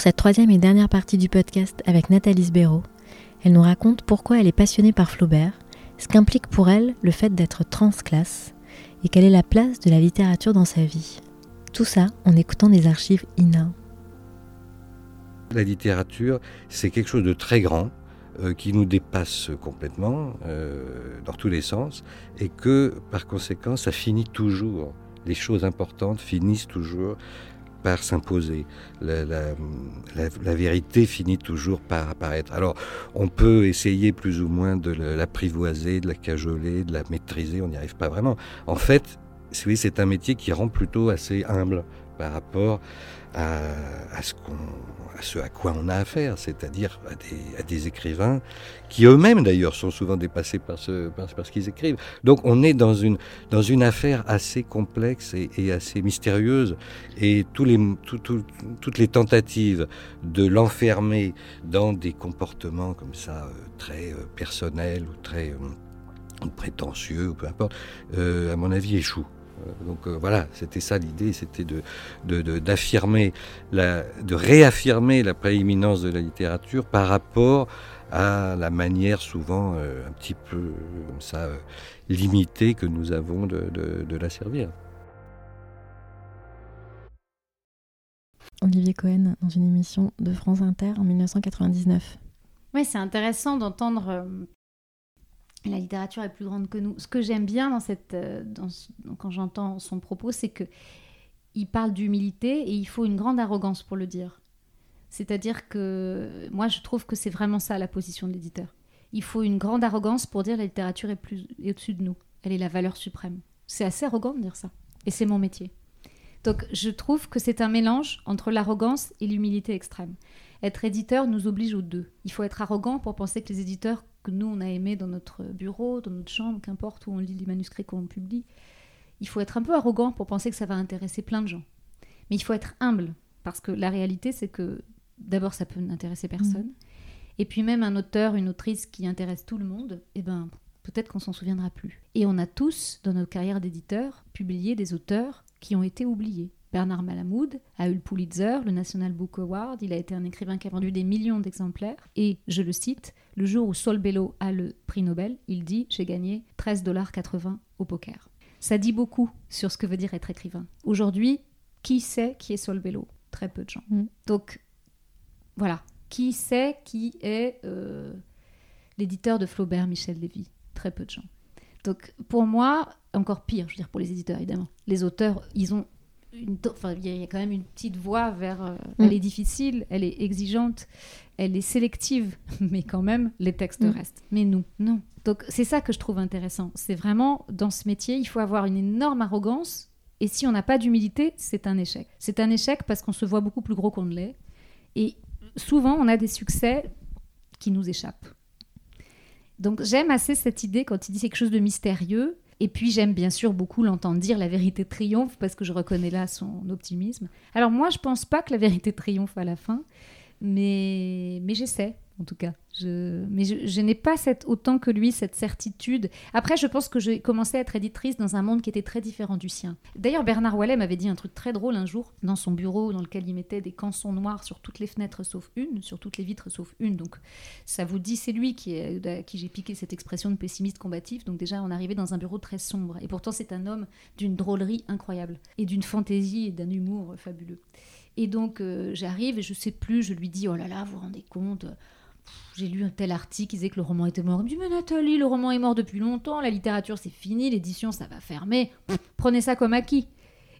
Pour cette troisième et dernière partie du podcast avec Nathalie Sbero, elle nous raconte pourquoi elle est passionnée par Flaubert, ce qu'implique pour elle le fait d'être transclasse et quelle est la place de la littérature dans sa vie. Tout ça en écoutant des archives INA. La littérature, c'est quelque chose de très grand euh, qui nous dépasse complètement euh, dans tous les sens et que par conséquent, ça finit toujours. Les choses importantes finissent toujours par s'imposer. La, vérité finit toujours par apparaître. Alors, on peut essayer plus ou moins de l'apprivoiser, de la cajoler, de la maîtriser, on n'y arrive pas vraiment. En fait, c'est un métier qui rend plutôt assez humble par rapport à, ce, à, ce à quoi on a affaire, c'est-à-dire à des, écrivains qui eux-mêmes d'ailleurs sont souvent dépassés par ce, par, ce qu'ils écrivent. Donc on est dans une, dans une affaire assez complexe et, assez mystérieuse et tous les, toutes les tentatives de l'enfermer dans des comportements comme ça euh, très euh, personnels ou très euh, prétentieux ou peu importe, à mon avis échouent. Euh, donc euh, voilà, c'était ça l'idée, c'était de, d'affirmer, de, réaffirmer la prééminence de la littérature par rapport à la manière souvent euh, un petit peu comme ça limitée que nous avons de, la servir. Olivier Cohen dans une émission de France Inter en 1999. Oui, c'est intéressant d'entendre la littérature est plus grande que nous. Ce que j'aime bien dans cette, euh, quand j'entends son propos, c'est que il parle d'humilité et il faut une grande arrogance pour le dire. C'est-à-dire que moi, je trouve que c'est vraiment ça la position de l'éditeur. Il faut une grande arrogance pour dire la littérature est plus au-dessus de nous. Elle est la valeur suprême. C'est assez arrogant de dire ça. Et c'est mon métier. Donc, je trouve que c'est un mélange entre l'arrogance et l'humilité extrême. Être éditeur nous oblige aux deux. Il faut être arrogant pour penser que les éditeurs que nous, on a aimé dans notre bureau, dans notre chambre, qu'importe où on lit les manuscrits qu'on publie, il faut être un peu arrogant pour penser que ça va intéresser plein de gens. Mais il faut être humble, parce que la réalité, c'est que d'abord, ça peut n'intéresser personne. Mmh. Et puis même un auteur, une autrice qui intéresse tout le monde, eh ben, peut-être qu'on s'en souviendra plus. Et on a tous, dans notre carrière d'éditeur, publié des auteurs qui ont été oubliés. Bernard Malamoud a eu le Pulitzer, le National Book Award. Il a été un écrivain qui a vendu des millions d'exemplaires. Et, je le cite, le jour où Sol Bello a le prix Nobel, il dit J'ai gagné 13,80$ au poker. Ça dit beaucoup sur ce que veut dire être écrivain. Aujourd'hui, qui sait qui est Sol Bello? Très peu de gens. Mm. Donc, voilà. Qui sait qui est euh, l'éditeur de Flaubert, Michel Lévy? Très peu de gens. Donc, pour moi, encore pire, je veux dire, pour les éditeurs, évidemment. Les auteurs, ils ont il y, a quand même une petite voie vers. Euh, mm. Elle est difficile, elle est exigeante, elle est sélective, mais quand même, les textes mm. restent. Mais nous, non. Donc c'est ça que je trouve intéressant. C'est vraiment dans ce métier, il faut avoir une énorme arrogance. Et si on n'a pas d'humilité, c'est un échec. C'est un échec parce qu'on se voit beaucoup plus gros qu'on ne l'est. Et souvent, on a des succès qui nous échappent. Donc j'aime assez cette idée quand il dit quelque chose de mystérieux et puis j'aime bien sûr beaucoup l'entendre dire la vérité triomphe parce que je reconnais là son optimisme. Alors moi je pense pas que la vérité triomphe à la fin, mais, mais j'essaie en tout cas. Mais je, n'ai pas autant que lui cette certitude. Après, je pense que j'ai commencé à être éditrice dans un monde qui était très différent du sien. D'ailleurs, Bernard Wallet m'avait dit un truc très drôle un jour dans son bureau dans lequel il mettait des cançons noirs sur toutes les fenêtres sauf une, sur toutes les vitres sauf une. Donc, ça vous dit, c'est lui qui à qui j'ai piqué cette expression de pessimiste combatif. Donc, déjà, on arrivait dans un bureau très sombre. Et pourtant, c'est un homme d'une drôlerie incroyable et d'une fantaisie et d'un humour fabuleux. Et donc, euh, j'arrive et je sais plus, je lui dis, oh là là, vous vous rendez compte j'ai lu un tel article qui disait que le roman était mort. Il me dit, mais Nathalie, le roman est mort depuis longtemps, la littérature c'est fini, l'édition ça va fermer. Prenez ça comme acquis.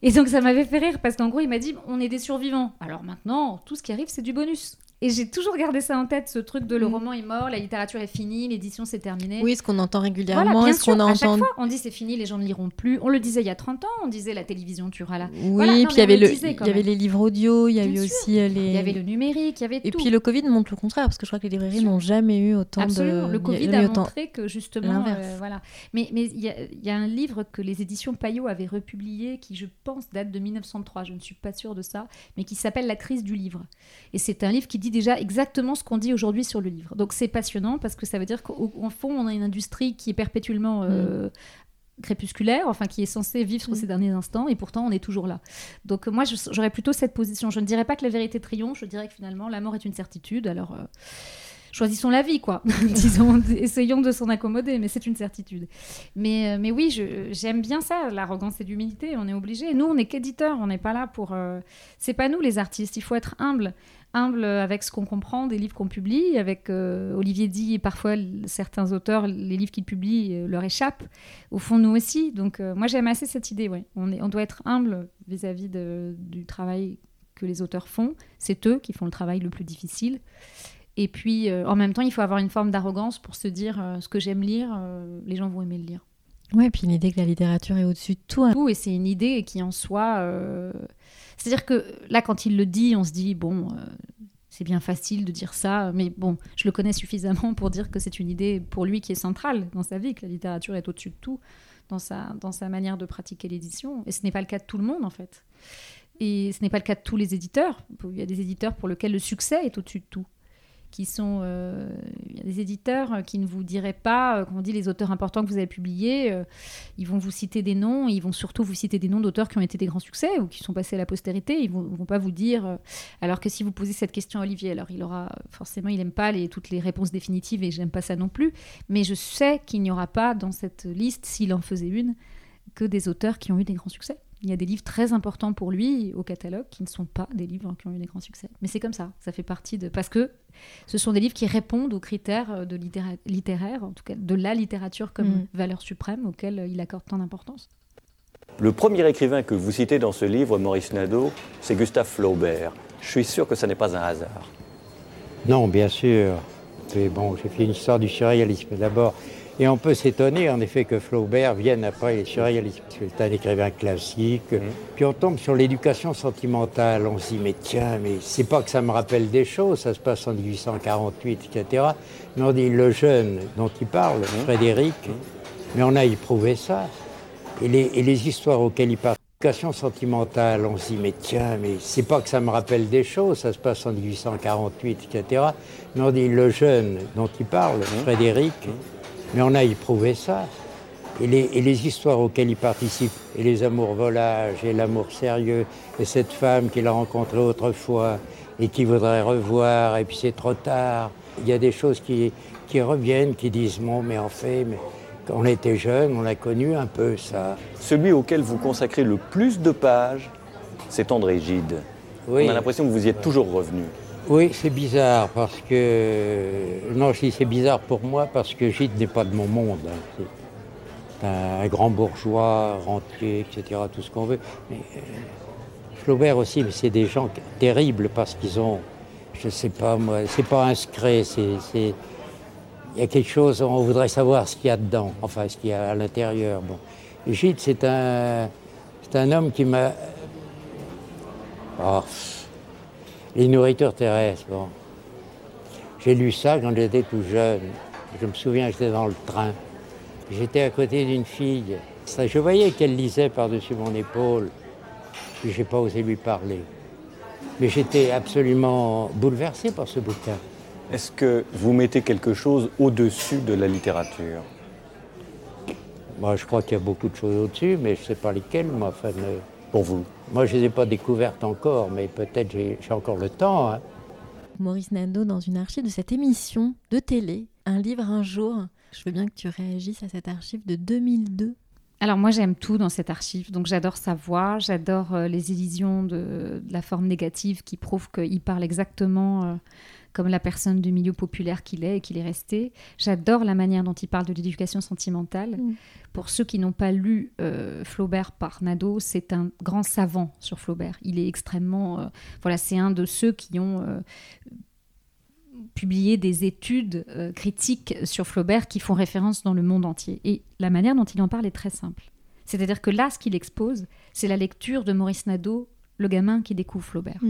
Et donc ça m'avait fait rire parce qu'en gros il m'a dit, on est des survivants. Alors maintenant, tout ce qui arrive c'est du bonus. Et j'ai toujours gardé ça en tête, ce truc de le mm. roman est mort, la littérature est finie, l'édition c'est terminé. Oui, ce qu'on entend régulièrement, voilà, ce qu'on entend. Fois, on dit c'est fini, les gens ne liront plus. On le disait il y a 30 ans, on disait la télévision tuera la. Oui, puis il y avait, le, il y avait les livres audio, il y avait aussi euh, les. Il y avait le numérique, il y avait Et puis le Covid montre le contraire, parce que je crois que les librairies n'ont jamais eu autant Absolument. de. Le Covid a, montré que justement. Euh, voilà. Mais il y, y, a un livre que les éditions Payot avaient republié qui, je pense, date de 1903, je ne suis pas sûre de ça, mais qui s'appelle La crise du livre. Et c'est un livre qui dit déjà exactement ce qu'on dit aujourd'hui sur le livre. Donc c'est passionnant parce que ça veut dire qu'au fond, on a une industrie qui est perpétuellement euh, crépusculaire, enfin qui est censé vivre Mm. ces derniers instants, et pourtant on est toujours là. Donc moi, j'aurais plutôt cette position. Je ne dirais pas que la vérité triomphe, je dirais que finalement la mort est une certitude. Alors euh, choisissons la vie, quoi. Disons, essayons de s'en accommoder, mais c'est une certitude. Mais, euh, mais oui, j'aime bien ça, l'arrogance et l'humilité. On est obligé. Nous, on n'est qu'éditeurs, on n'est pas là pour. euh, C'est pas nous les artistes. Il faut être humble humble avec ce qu'on comprend des livres qu'on publie. Avec euh, Olivier dit, parfois l- certains auteurs, les livres qu'ils publient euh, leur échappent. Au fond, nous aussi. Donc, euh, moi, j'aime assez cette idée. Ouais. On, est, on doit être humble vis-à-vis du travail que les auteurs font. C'est eux qui font le travail le plus difficile. Et puis, en même temps, il faut avoir une forme d'arrogance pour se dire ce que j'aime lire, les gens vont aimer le lire. Ouais, puis l'idée que la littérature est au-dessus de tout. hein. Tout, et c'est une idée qui en soi. C'est-à-dire que là, quand il le dit, on se dit bon, euh, c'est bien facile de dire ça, mais bon, je le connais suffisamment pour dire que c'est une idée pour lui qui est centrale dans sa vie, que la littérature est au-dessus de tout dans sa, dans sa manière de pratiquer l'édition. Et ce n'est pas le cas de tout le monde, en fait. Et ce n'est pas le cas de tous les éditeurs. Il y a des éditeurs pour lesquels le succès est au-dessus de tout. Qui sont, euh, des éditeurs qui ne vous diraient pas, euh, quand on dit les auteurs importants que vous avez publiés, euh, ils vont vous citer des noms, ils vont surtout vous citer des noms d'auteurs qui ont été des grands succès ou qui sont passés à la postérité. Ils vont, vont pas vous dire. euh, alors que si vous posez cette question à Olivier, alors il aura forcément, il n'aime pas les, toutes les réponses définitives et j'aime pas ça non plus. Mais je sais qu'il n'y aura pas dans cette liste, s'il en faisait une, que des auteurs qui ont eu des grands succès. Il y a des livres très importants pour lui au catalogue qui ne sont pas des livres qui ont eu des grands succès. Mais c'est comme ça, ça fait partie de... Parce que ce sont des livres qui répondent aux critères de littéra- littéraire, en tout cas de la littérature comme Mm. valeur suprême auquel il accorde tant d'importance. Le premier écrivain que vous citez dans ce livre, Maurice Nadeau, c'est Gustave Flaubert. Je suis sûr que ce n'est pas un hasard. Non, bien sûr. Mais bon, j'ai fait une histoire du surréalisme d'abord. Et on peut s'étonner en effet que Flaubert vienne après les surréalistes. C'est un écrivain classique. Puis on tombe sur l'éducation sentimentale. On se dit, mais tiens, mais c'est pas que ça me rappelle des choses, ça se passe en 1848, etc. Mais on dit, le jeune dont il parle, Frédéric, mais on a éprouvé ça. Et les, et les histoires auxquelles il parle. L'éducation sentimentale, on se dit, mais tiens, mais c'est pas que ça me rappelle des choses, ça se passe en 1848, etc. Mais on dit, le jeune dont il parle, Frédéric, mais on a éprouvé ça. Et les, et les histoires auxquelles il participe, et les amours volages, et l'amour sérieux, et cette femme qu'il a rencontrée autrefois, et qui voudrait revoir, et puis c'est trop tard. Il y a des choses qui, qui reviennent, qui disent, bon, mais en fait, mais quand on était jeune, on a connu un peu ça. Celui auquel vous consacrez le plus de pages, c'est André Gide. Oui. On a l'impression que vous y êtes toujours revenu. Oui, c'est bizarre parce que. Non, dis c'est bizarre pour moi parce que Gide n'est pas de mon monde. hein. C'est un grand bourgeois, rentier, etc., tout ce qu'on veut. Euh, Flaubert aussi, mais c'est des gens terribles parce qu'ils ont. Je sais pas moi, c'est pas inscrit, c'est. Il y a quelque chose, on voudrait savoir ce qu'il y a dedans, enfin ce qu'il y a à l'intérieur. Bon. Gide, c'est un. C'est un homme qui m'a. Oh, les nourritures terrestres, bon. J'ai lu ça quand j'étais tout jeune. Je me souviens, j'étais dans le train. J'étais à côté d'une fille. Je voyais qu'elle lisait par-dessus mon épaule. Puis j'ai pas osé lui parler. Mais j'étais absolument bouleversé par ce bouquin. Est-ce que vous mettez quelque chose au-dessus de la littérature? Moi, je crois qu'il y a beaucoup de choses au-dessus, mais je sais pas lesquelles. Moi, enfin, pour vous moi je les ai pas découvertes encore, mais peut-être j'ai encore le temps. hein. Maurice Nadeau, dans une archive de cette émission de télé, Un livre un jour. Je veux bien que tu réagisses à cette archive de 2002. Alors moi j'aime tout dans cette archive, donc j'adore sa voix, j'adore euh, les illusions de, de la forme négative qui prouvent qu'il parle exactement euh, comme la personne du milieu populaire qu'il est et qu'il est resté. J'adore la manière dont il parle de l'éducation sentimentale. Mm. Pour ceux qui n'ont pas lu euh, Flaubert par Nadeau, c'est un grand savant sur Flaubert. Il est extrêmement... voilà, c'est un de ceux qui ont... publié des études euh, critiques sur Flaubert qui font référence dans le monde entier. Et la manière dont il en parle est très simple. C'est-à-dire que là, ce qu'il expose, c'est la lecture de Maurice Nadeau, le gamin qui découvre Flaubert.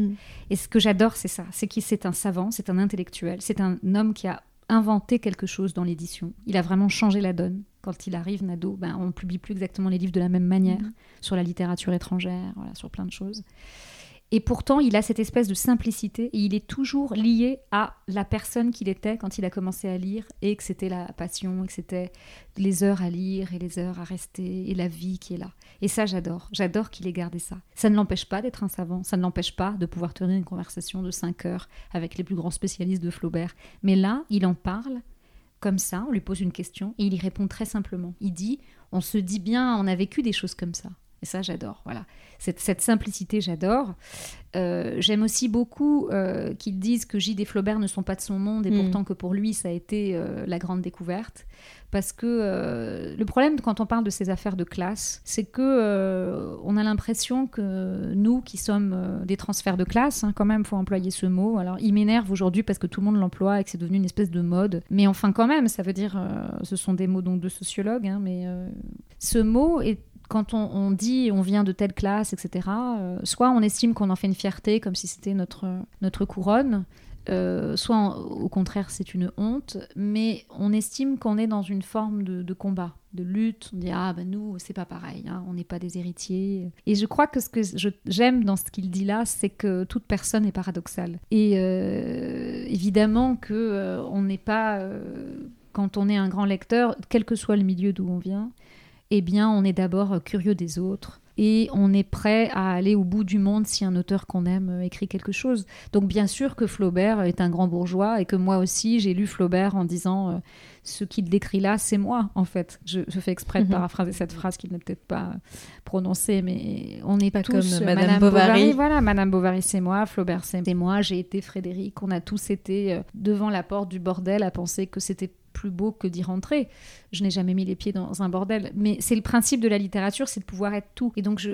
Et ce que j'adore, c'est ça, c'est qu'il c'est un savant, c'est un intellectuel, c'est un homme qui a inventé quelque chose dans l'édition. Il a vraiment changé la donne. Quand il arrive, Nadeau, ben, on ne publie plus exactement les livres de la même manière, sur la littérature étrangère, voilà, sur plein de choses. Et pourtant, il a cette espèce de simplicité et il est toujours lié à la personne qu'il était quand il a commencé à lire et que c'était la passion et que c'était les heures à lire et les heures à rester et la vie qui est là. Et ça, j'adore. J'adore qu'il ait gardé ça. Ça ne l'empêche pas d'être un savant. Ça ne l'empêche pas de pouvoir tenir une conversation de 5 heures avec les plus grands spécialistes de Flaubert. Mais là, il en parle comme ça, on lui pose une question et il y répond très simplement. Il dit, on se dit bien, on a vécu des choses comme ça. Et ça, j'adore. Voilà. Cette, cette simplicité, j'adore. Euh, j'aime aussi beaucoup euh, qu'ils disent que Gide et Flaubert ne sont pas de son monde et Mm. pourtant que pour lui, ça a été euh, la grande découverte. Parce que euh, le problème quand on parle de ces affaires de classe, c'est que on a l'impression que nous, qui sommes des transferts de classe, hein, quand même, faut employer ce mot. Alors, il m'énerve aujourd'hui parce que tout le monde l'emploie et que c'est devenu une espèce de mode. Mais enfin, quand même, ça veut dire, ce sont des mots donc de sociologues, hein, mais ce mot est quand on, dit on vient de telle classe, etc., euh, soit on estime qu'on en fait une fierté comme si c'était notre, notre couronne, euh, soit au contraire c'est une honte, mais on estime qu'on est dans une forme de, combat, de lutte. On dit ah ben nous c'est pas pareil, hein, on n'est pas des héritiers. Et je crois que ce que j'aime dans ce qu'il dit là, c'est que toute personne est paradoxale. Et euh, évidemment que on n'est pas quand on est un grand lecteur, quel que soit le milieu d'où on vient, eh bien, on est d'abord euh, curieux des autres et on est prêt à aller au bout du monde si un auteur qu'on aime euh, écrit quelque chose. Donc, bien sûr que Flaubert est un grand bourgeois et que moi aussi, j'ai lu Flaubert en disant euh, ce qu'il décrit là, c'est moi, en fait. Je, je fais exprès de Mhm. paraphraser cette phrase qu'il n'a peut-être pas prononcée, mais on n'est Pas tous comme euh, Madame Bovary. Voilà, Madame Bovary, c'est moi, Flaubert, c'est moi, j'ai été Frédéric. On a tous été euh, devant la porte du bordel à penser que c'était plus beau que d'y rentrer. Je n'ai jamais mis les pieds dans un bordel. Mais c'est le principe de la littérature, c'est de pouvoir être tout. Et donc,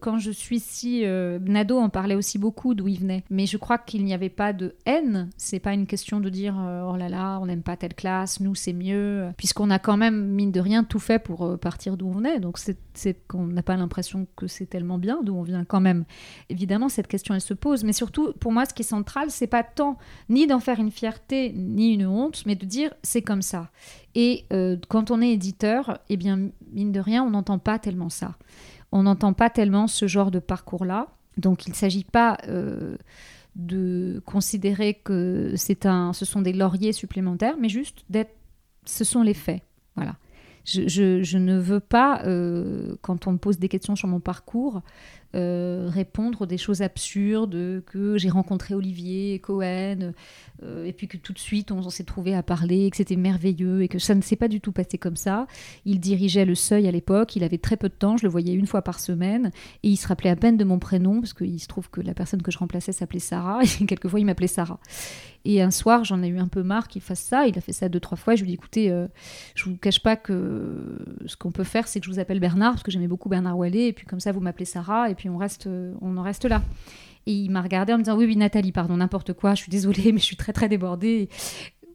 quand je suis si... euh, Nadeau en parlait aussi beaucoup d'où il venait. Mais je crois qu'il n'y avait pas de haine. C'est pas une question de dire euh, oh là là, on n'aime pas telle classe, nous c'est mieux. Puisqu'on a quand même, mine de rien, tout fait pour euh, partir d'où on venait. Donc, c'est qu'on n'a pas l'impression que c'est tellement bien d'où on vient quand même. Évidemment, cette question, elle se pose. Mais surtout, pour moi, ce qui est central, c'est pas tant ni d'en faire une fierté ni une honte, mais de dire c'est comme ça. Et euh, quand on est éditeur, eh bien, mine de rien, on n'entend pas tellement ça. On n'entend pas tellement ce genre de parcours-là. Donc, il ne s'agit pas euh, de considérer que c'est un, ce sont des lauriers supplémentaires, mais juste d'être, ce sont les faits. Voilà. Je, ne veux pas, euh, quand on me pose des questions sur mon parcours, euh, répondre des choses absurdes, que j'ai rencontré Olivier Cohen, euh, et puis que tout de suite on, s'est trouvé à parler, que c'était merveilleux, et que ça ne s'est pas du tout passé comme ça. Il dirigeait le seuil à l'époque, il avait très peu de temps, je le voyais une fois par semaine, et il se rappelait à peine de mon prénom, parce qu'il se trouve que la personne que je remplaçais s'appelait Sarah, et quelquefois il m'appelait Sarah. Et un soir, j'en ai eu un peu marre qu'il fasse ça. Il a fait ça deux, trois fois. Je lui ai dit, écoutez, euh, je vous cache pas que ce qu'on peut faire, c'est que je vous appelle Bernard, parce que j'aimais beaucoup Bernard Wallet, et puis comme ça, vous m'appelez Sarah, et puis on, reste, euh, on en reste là. Et il m'a regardé en me disant, oui, oui, Nathalie, pardon, n'importe quoi, je suis désolée, mais je suis très, très débordée.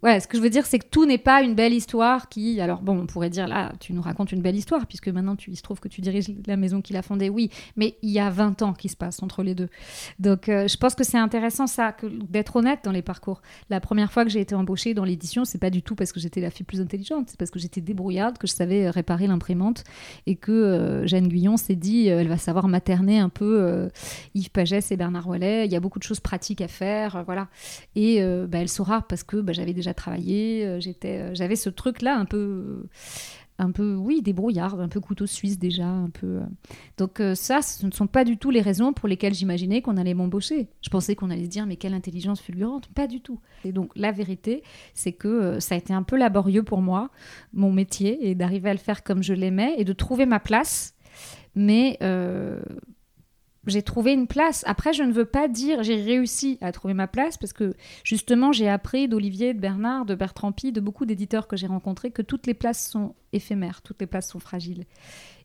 Voilà, ce que je veux dire, c'est que tout n'est pas une belle histoire qui. Alors, bon, on pourrait dire, là, tu nous racontes une belle histoire, puisque maintenant, tu, il se trouve que tu diriges la maison qu'il a fondée, oui, mais il y a 20 ans qui se passe entre les deux. Donc, euh, je pense que c'est intéressant, ça, d'être honnête dans les parcours. La première fois que j'ai été embauchée dans l'édition, c'est pas du tout parce que j'étais la fille plus intelligente, c'est parce que j'étais débrouillarde, que je savais euh, réparer l'imprimante, et que euh, Jeanne Guyon s'est dit, euh, elle va savoir materner un peu Yves Pagès et Bernard Wallet, il y a beaucoup de choses pratiques à faire, voilà. Et bah, elle saura parce que bah, j'avais déjà travaillé, euh, j'étais, euh, j'avais ce truc-là un peu, un peu, oui, débrouillard, un peu couteau suisse déjà, un peu. euh. Donc ça, ce ne sont pas du tout les raisons pour lesquelles j'imaginais qu'on allait m'embaucher. Je pensais qu'on allait se dire mais quelle intelligence fulgurante, pas du tout. Et donc la vérité, c'est que ça a été un peu laborieux pour moi, mon métier, et d'arriver à le faire comme je l'aimais et de trouver ma place. Mais j'ai trouvé une place. Après, je ne veux pas dire j'ai réussi à trouver ma place parce que justement, j'ai appris d'Olivier, de Bernard, de Bertrand Pi, de beaucoup d'éditeurs que j'ai rencontrés que toutes les places sont éphémères, toutes les places sont fragiles.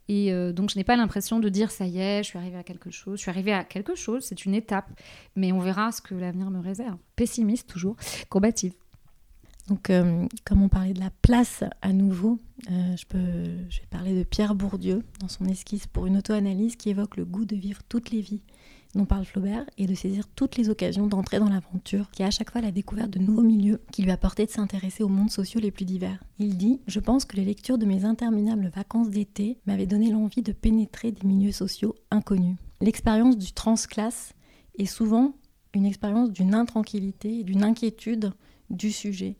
Et euh, donc, je n'ai pas l'impression de dire ça y est, je suis arrivée à quelque chose. Je suis arrivée à quelque chose, c'est une étape, mais on verra ce que l'avenir me réserve. Pessimiste toujours, combative. Donc, euh, comme on parlait de la place à nouveau, euh, je, peux, je vais parler de Pierre Bourdieu dans son esquisse pour une auto-analyse qui évoque le goût de vivre toutes les vies dont parle Flaubert et de saisir toutes les occasions d'entrer dans l'aventure, qui est à chaque fois la découverte de nouveaux milieux qui lui a permis de s'intéresser aux mondes sociaux les plus divers. Il dit Je pense que les lectures de mes interminables vacances d'été m'avaient donné l'envie de pénétrer des milieux sociaux inconnus. L'expérience du transclasse est souvent une expérience d'une intranquillité et d'une inquiétude du sujet.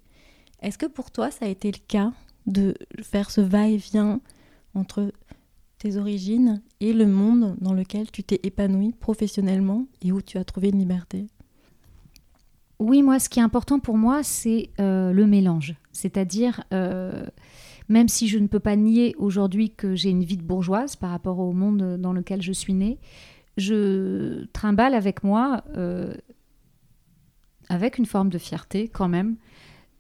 Est-ce que pour toi, ça a été le cas de faire ce va-et-vient entre tes origines et le monde dans lequel tu t'es épanoui professionnellement et où tu as trouvé une liberté? Oui, moi, ce qui est important pour moi, c'est euh, le mélange. C'est-à-dire, euh, même si je ne peux pas nier aujourd'hui que j'ai une vie de bourgeoise par rapport au monde dans lequel je suis née, je trimballe avec moi, euh, avec une forme de fierté quand même,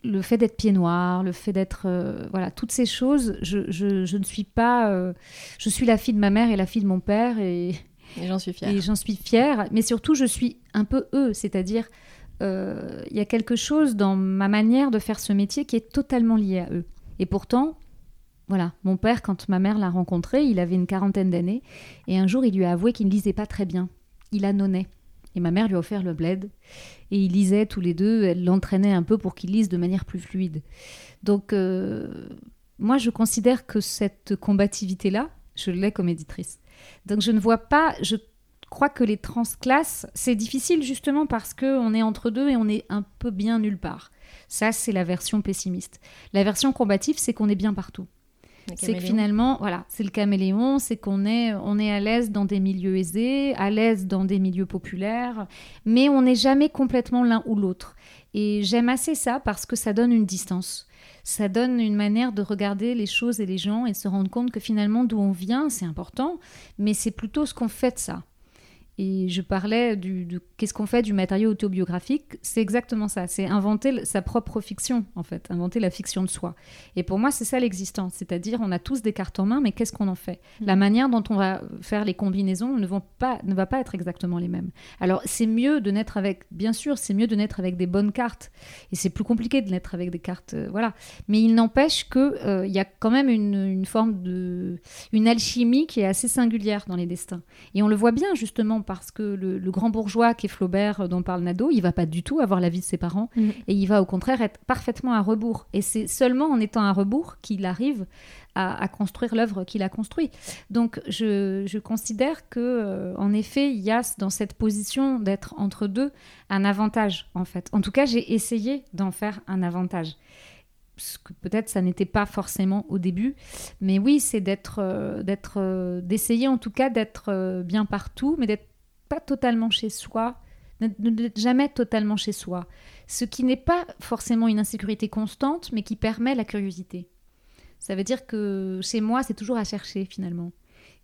le fait d'être pied noir, le fait d'être... euh, voilà, toutes ces choses, je, je- je ne suis pas... euh, je suis la fille de ma mère et la fille de mon père et, Et j'en suis fière. et j'en suis fière, mais surtout je suis un peu eux, c'est-à-dire euh, il y a quelque chose dans ma manière de faire ce métier qui est totalement lié à eux. Et pourtant, voilà, mon père, quand ma mère l'a rencontré, il avait une quarantaine d'années, et un jour il lui a avoué qu'il ne lisait pas très bien. Il annonnait. Et ma mère lui a offert le bled, et ils lisaient tous les deux, elle l'entraînait un peu pour qu'il lise de manière plus fluide. Donc, euh, moi je considère que cette combativité-là, je l'ai comme éditrice. Donc je ne vois pas, je crois que les transclasses, c'est difficile justement parce qu'on est entre deux et on est un peu bien nulle part. Ça, c'est la version pessimiste. La version combative, c'est qu'on est bien partout. C'est que finalement, voilà, c'est le caméléon, c'est qu'on est, on est à l'aise dans des milieux aisés, à l'aise dans des milieux populaires, mais on n'est jamais complètement l'un ou l'autre. Et j'aime assez ça parce que ça donne une distance. Ça donne une manière de regarder les choses et les gens et de se rendre compte que finalement, d'où on vient, c'est important, mais c'est plutôt ce qu'on fait de ça. Et je parlais du, de qu'est-ce qu'on fait du matériau autobiographique? C'est exactement ça. C'est inventer sa propre fiction, en fait. Inventer la fiction de soi. Et pour moi, c'est ça l'existence. C'est-à-dire, on a tous des cartes en main, mais qu'est-ce qu'on en fait? La manière dont on va faire les combinaisons ne, vont pas, ne va pas être exactement les mêmes. Alors, c'est mieux de naître avec, bien sûr, c'est mieux de naître avec des bonnes cartes. Et c'est plus compliqué de naître avec des cartes, euh, voilà. Mais il n'empêche qu'il il y a quand même une, une forme de. une alchimie qui est assez singulière dans les destins. Et on le voit bien justement parce que le, le grand bourgeois qui est Flaubert, euh, dont parle Nadeau, il va pas du tout avoir la vie de ses parents Mhm. et il va au contraire être parfaitement à rebours. Et c'est seulement en étant à rebours qu'il arrive à, à construire l'œuvre qu'il a construite. Donc je, je considère que euh, en effet il y a dans cette position d'être entre deux un avantage en fait. En tout cas j'ai essayé d'en faire un avantage. Peut-être ça n'était pas forcément au début, mais oui c'est d'être, euh, d'être, euh, d'essayer en tout cas d'être euh, bien partout, mais d'être pas totalement chez soi, n'être- jamais totalement chez soi. Ce qui n'est pas forcément une insécurité constante, mais qui permet la curiosité. Ça veut dire que chez moi, c'est toujours à chercher finalement.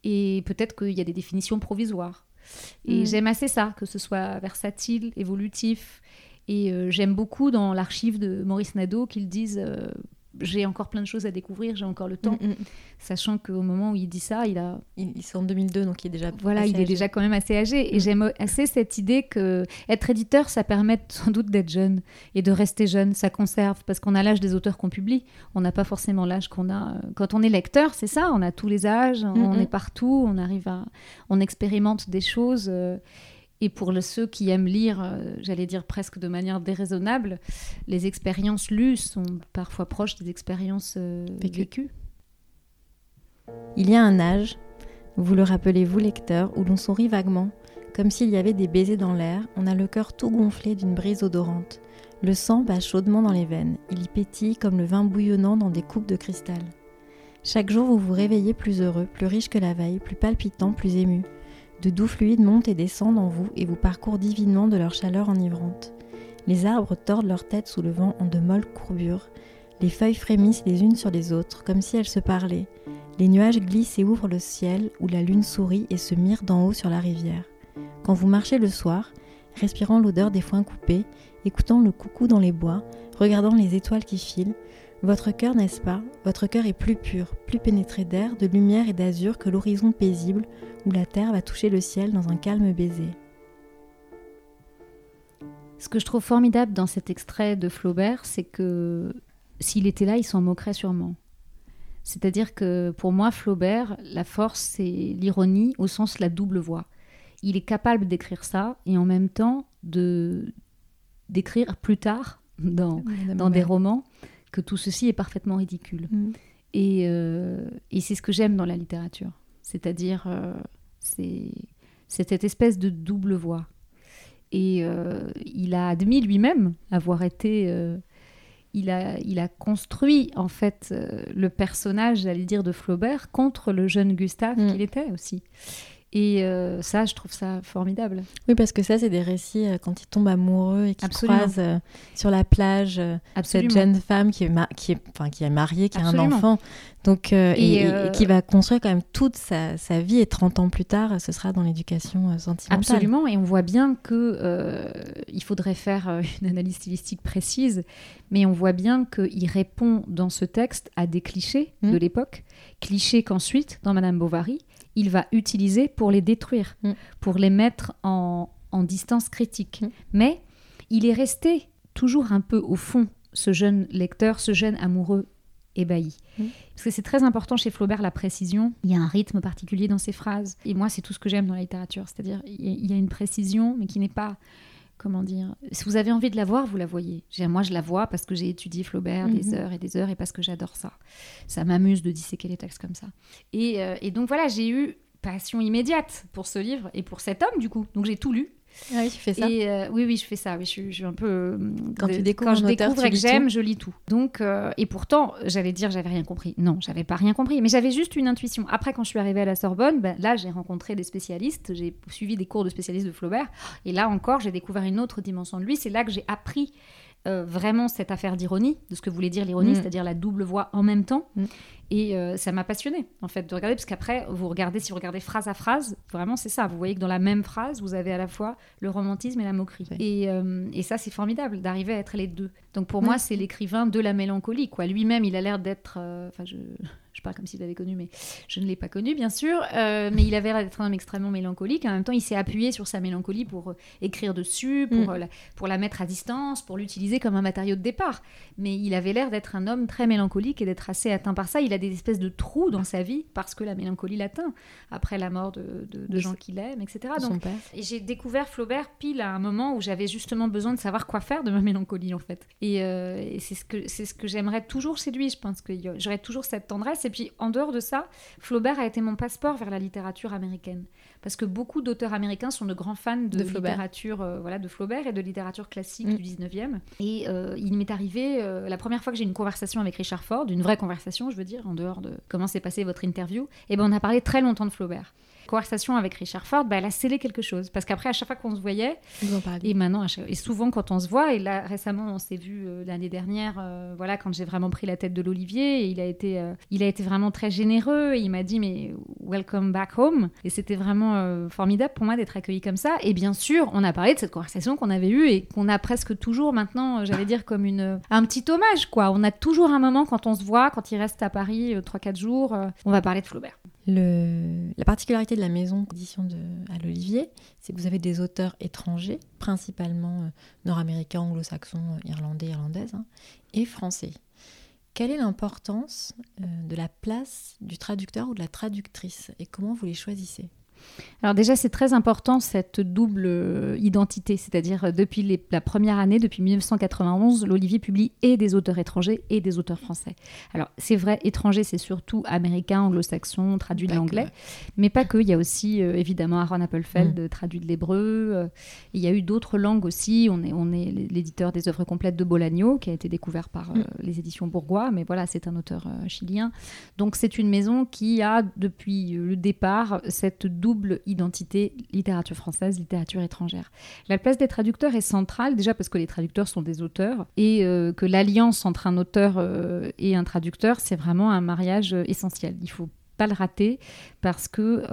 Et peut-être qu'il y a des définitions provisoires. Et j'aime assez ça, que ce soit versatile, évolutif. Et euh, j'aime beaucoup dans l'archive de Maurice Nadeau qu'ils disent euh, j'ai encore plein de choses à découvrir, j'ai encore le temps. Mm, mm. Sachant qu'au moment où il dit ça, il a Il, il sort en 2002, donc il est déjà. voilà, assez il est déjà quand même assez âgé. Et Mm. j'aime assez cette idée que être éditeur, ça permet sans doute d'être jeune et de rester jeune. Ça conserve parce qu'on a l'âge des auteurs qu'on publie. On n'a pas forcément l'âge qu'on a euh, quand on est lecteur. C'est ça, on a tous les âges, on Mm, mm. est partout, on arrive à, on expérimente des choses. euh, et pour le- ceux qui aiment lire, euh, j'allais dire presque de manière déraisonnable, les expériences lues sont parfois proches des expériences euh, Vécues. vécues. Il y a un âge, vous le rappelez-vous lecteur, où l'on sourit vaguement, comme s'il y avait des baisers dans l'air, on a le cœur tout gonflé d'une brise odorante. Le sang bat chaudement dans les veines, il y pétille comme le vin bouillonnant dans des coupes de cristal. Chaque jour vous vous réveillez plus heureux, plus riche que la veille, plus palpitant, plus ému. De doux fluides montent et descendent en vous et vous parcourent divinement de leur chaleur enivrante. Les arbres tordent leur tête sous le vent en de molles courbures. Les feuilles frémissent les unes sur les autres, comme si elles se parlaient. Les nuages glissent et ouvrent le ciel où la lune sourit et se mire d'en haut sur la rivière. Quand vous marchez le soir, respirant l'odeur des foins coupés, écoutant le coucou dans les bois, regardant les étoiles qui filent, votre cœur, n'est-ce pas? Votre cœur est plus pur, plus pénétré d'air, de lumière et d'azur que l'horizon paisible où la terre va toucher le ciel dans un calme baiser. Ce que je trouve formidable dans cet extrait de Flaubert, c'est que s'il était là, il s'en moquerait sûrement. C'est-à-dire que pour moi, Flaubert, la force, c'est l'ironie au sens la double voix. Il est capable d'écrire ça et en même temps de d'écrire plus tard dans, dans des romans que tout ceci est parfaitement ridicule. Mm. Et, euh, et c'est ce que j'aime dans la littérature. C'est-à-dire, euh, c'est cette espèce de double voix. Et il a admis lui-même avoir été il a, il a construit en fait le personnage, j'allais dire, de Flaubert contre le jeune Gustave mm. qu'il était aussi. Et euh, ça, je trouve ça formidable. Oui, parce que ça, c'est des récits euh, quand ils tombent amoureux et qu'ils croisent euh, sur la plage cette jeune femme qui est, qui, est, enfin, qui est mariée, qui a un enfant. Donc, et, qui va construire quand même toute sa, sa, vie. Et 30 ans plus tard, ce sera dans l'éducation sentimentale. Absolument. Et on voit bien que il faudrait faire une analyse stylistique précise. Mais on voit bien qu'il répond dans ce texte à des clichés de mmh. l'époque. Clichés qu'ensuite, dans Madame Bovary, il va utiliser pour les détruire, mm. pour les mettre en, distance critique. Mm. Mais il est resté toujours un peu au fond, ce jeune lecteur, ce jeune amoureux ébahi. Mm. Parce que c'est très important chez Flaubert la précision. Il y a un rythme particulier dans ses phrases. Et moi, c'est tout ce que j'aime dans la littérature. C'est-à-dire, il y a une précision, mais qui n'est pas comment dire, si vous avez envie de la voir, vous la voyez. Moi, je la vois parce que j'ai étudié Flaubert des mhm. heures et des heures et parce que j'adore ça. Ça m'amuse de disséquer les textes comme ça. Et, euh, et donc voilà, j'ai eu passion immédiate pour ce livre et pour cet homme, du coup. Donc j'ai tout lu. Ah oui, tu fais ça. Euh, oui, oui, je fais ça. Oui, je, suis un peu. Euh, quand tu découvres, quand je découvre et que j'aime, je lis tout. Donc, euh, et pourtant, j'allais dire, j'avais rien compris. Non, j'avais pas rien compris, mais j'avais juste une intuition. Après, quand je suis arrivée à la Sorbonne, ben, là, j'ai rencontré des spécialistes, j'ai suivi des cours de spécialistes de Flaubert, et là encore, j'ai découvert une autre dimension de lui. C'est là que j'ai appris vraiment cette affaire d'ironie, de ce que voulait dire l'ironie, mm. c'est-à-dire la double voix en même temps. Mm. Et euh, ça m'a passionné en fait de regarder parce qu'après vous regardez si vous regardez phrase à phrase vraiment c'est ça. Vous voyez que dans la même phrase vous avez à la fois le romantisme et la moquerie. Et, euh, et, ça c'est formidable d'arriver à être les deux. Donc pour moi c'est l'écrivain de la mélancolie quoi. Lui-même il a l'air d'être euh, enfin je je parle comme s'il l'avait connu, mais je ne l'ai pas connu, bien sûr. Euh, mais il avait l'air d'être un homme extrêmement mélancolique. En même temps, il s'est appuyé sur sa mélancolie pour euh, écrire dessus, pour, mm. euh, la, pour la mettre à distance, pour l'utiliser comme un matériau de départ. Mais il avait l'air d'être un homme très mélancolique et d'être assez atteint par ça. Il a des espèces de trous dans sa vie parce que la mélancolie l'atteint, après la mort de, de, gens qu'il aime, etc. Donc, et j'ai découvert Flaubert pile à un moment où j'avais justement besoin de savoir quoi faire de ma mélancolie, en fait. Et, et c'est ce que, ce que j'aimerais toujours chez lui. Je pense que j'aurais toujours cette tendresse et puis, en dehors de ça, Flaubert a été mon passeport vers la littérature américaine. Parce que beaucoup d'auteurs américains sont de grands fans de, littérature euh, voilà, de Flaubert et de littérature classique mm. du 19e. Et euh, il m'est arrivé, euh, la première fois que j'ai une conversation avec Richard Ford, une vraie conversation, je veux dire, en dehors de comment s'est passée votre interview, et eh ben on a parlé très longtemps de Flaubert conversation avec Richard Ford, bah, elle a scellé quelque chose. Parce qu'après, à chaque fois qu'on se voyait, et maintenant, et souvent quand on se voit, et là récemment, on s'est vu euh, l'année dernière, euh, voilà, quand j'ai vraiment pris la tête de l'Olivier, il a été, euh, il a été vraiment très généreux. Et il m'a dit, mais welcome back home. Et c'était vraiment formidable pour moi d'être accueilli comme ça. Et bien sûr, on a parlé de cette conversation qu'on avait eue et qu'on a presque toujours maintenant, j'allais dire, comme une, un petit hommage, quoi. On a toujours un moment quand on se voit, quand il reste à Paris 3-4 jours, on va parler de Flaubert. La particularité de la maison d'édition à l'Olivier, c'est que vous avez des auteurs étrangers, principalement euh, nord-américains, anglo-saxons, euh, irlandais, irlandaises, hein, et français. Quelle est l'importance euh, de la place du traducteur ou de la traductrice et comment vous les choisissez? Alors déjà, c'est très important cette double euh, identité, c'est-à-dire euh, depuis la première année, depuis 1991, l'Olivier publie et des auteurs étrangers et des auteurs français. Alors c'est vrai, étrangers, c'est surtout américain, anglo-saxon, traduit de l'anglais, mais pas que. Il y a aussi euh, évidemment Aaron Appelfeld, mm. traduit de l'hébreu. il y a eu d'autres langues aussi. On est, on est l'éditeur des œuvres complètes de Bolagno, qui a été découvert par mm. les éditions Bourgois, mais voilà, c'est un auteur chilien. Donc c'est une maison qui a depuis le départ cette double identité littérature française, littérature étrangère. La place des traducteurs est centrale, déjà parce que les traducteurs sont des auteurs, et euh, que l'alliance entre un auteur euh, et un traducteur, c'est vraiment un mariage euh, essentiel. Il faut pas le rater parce que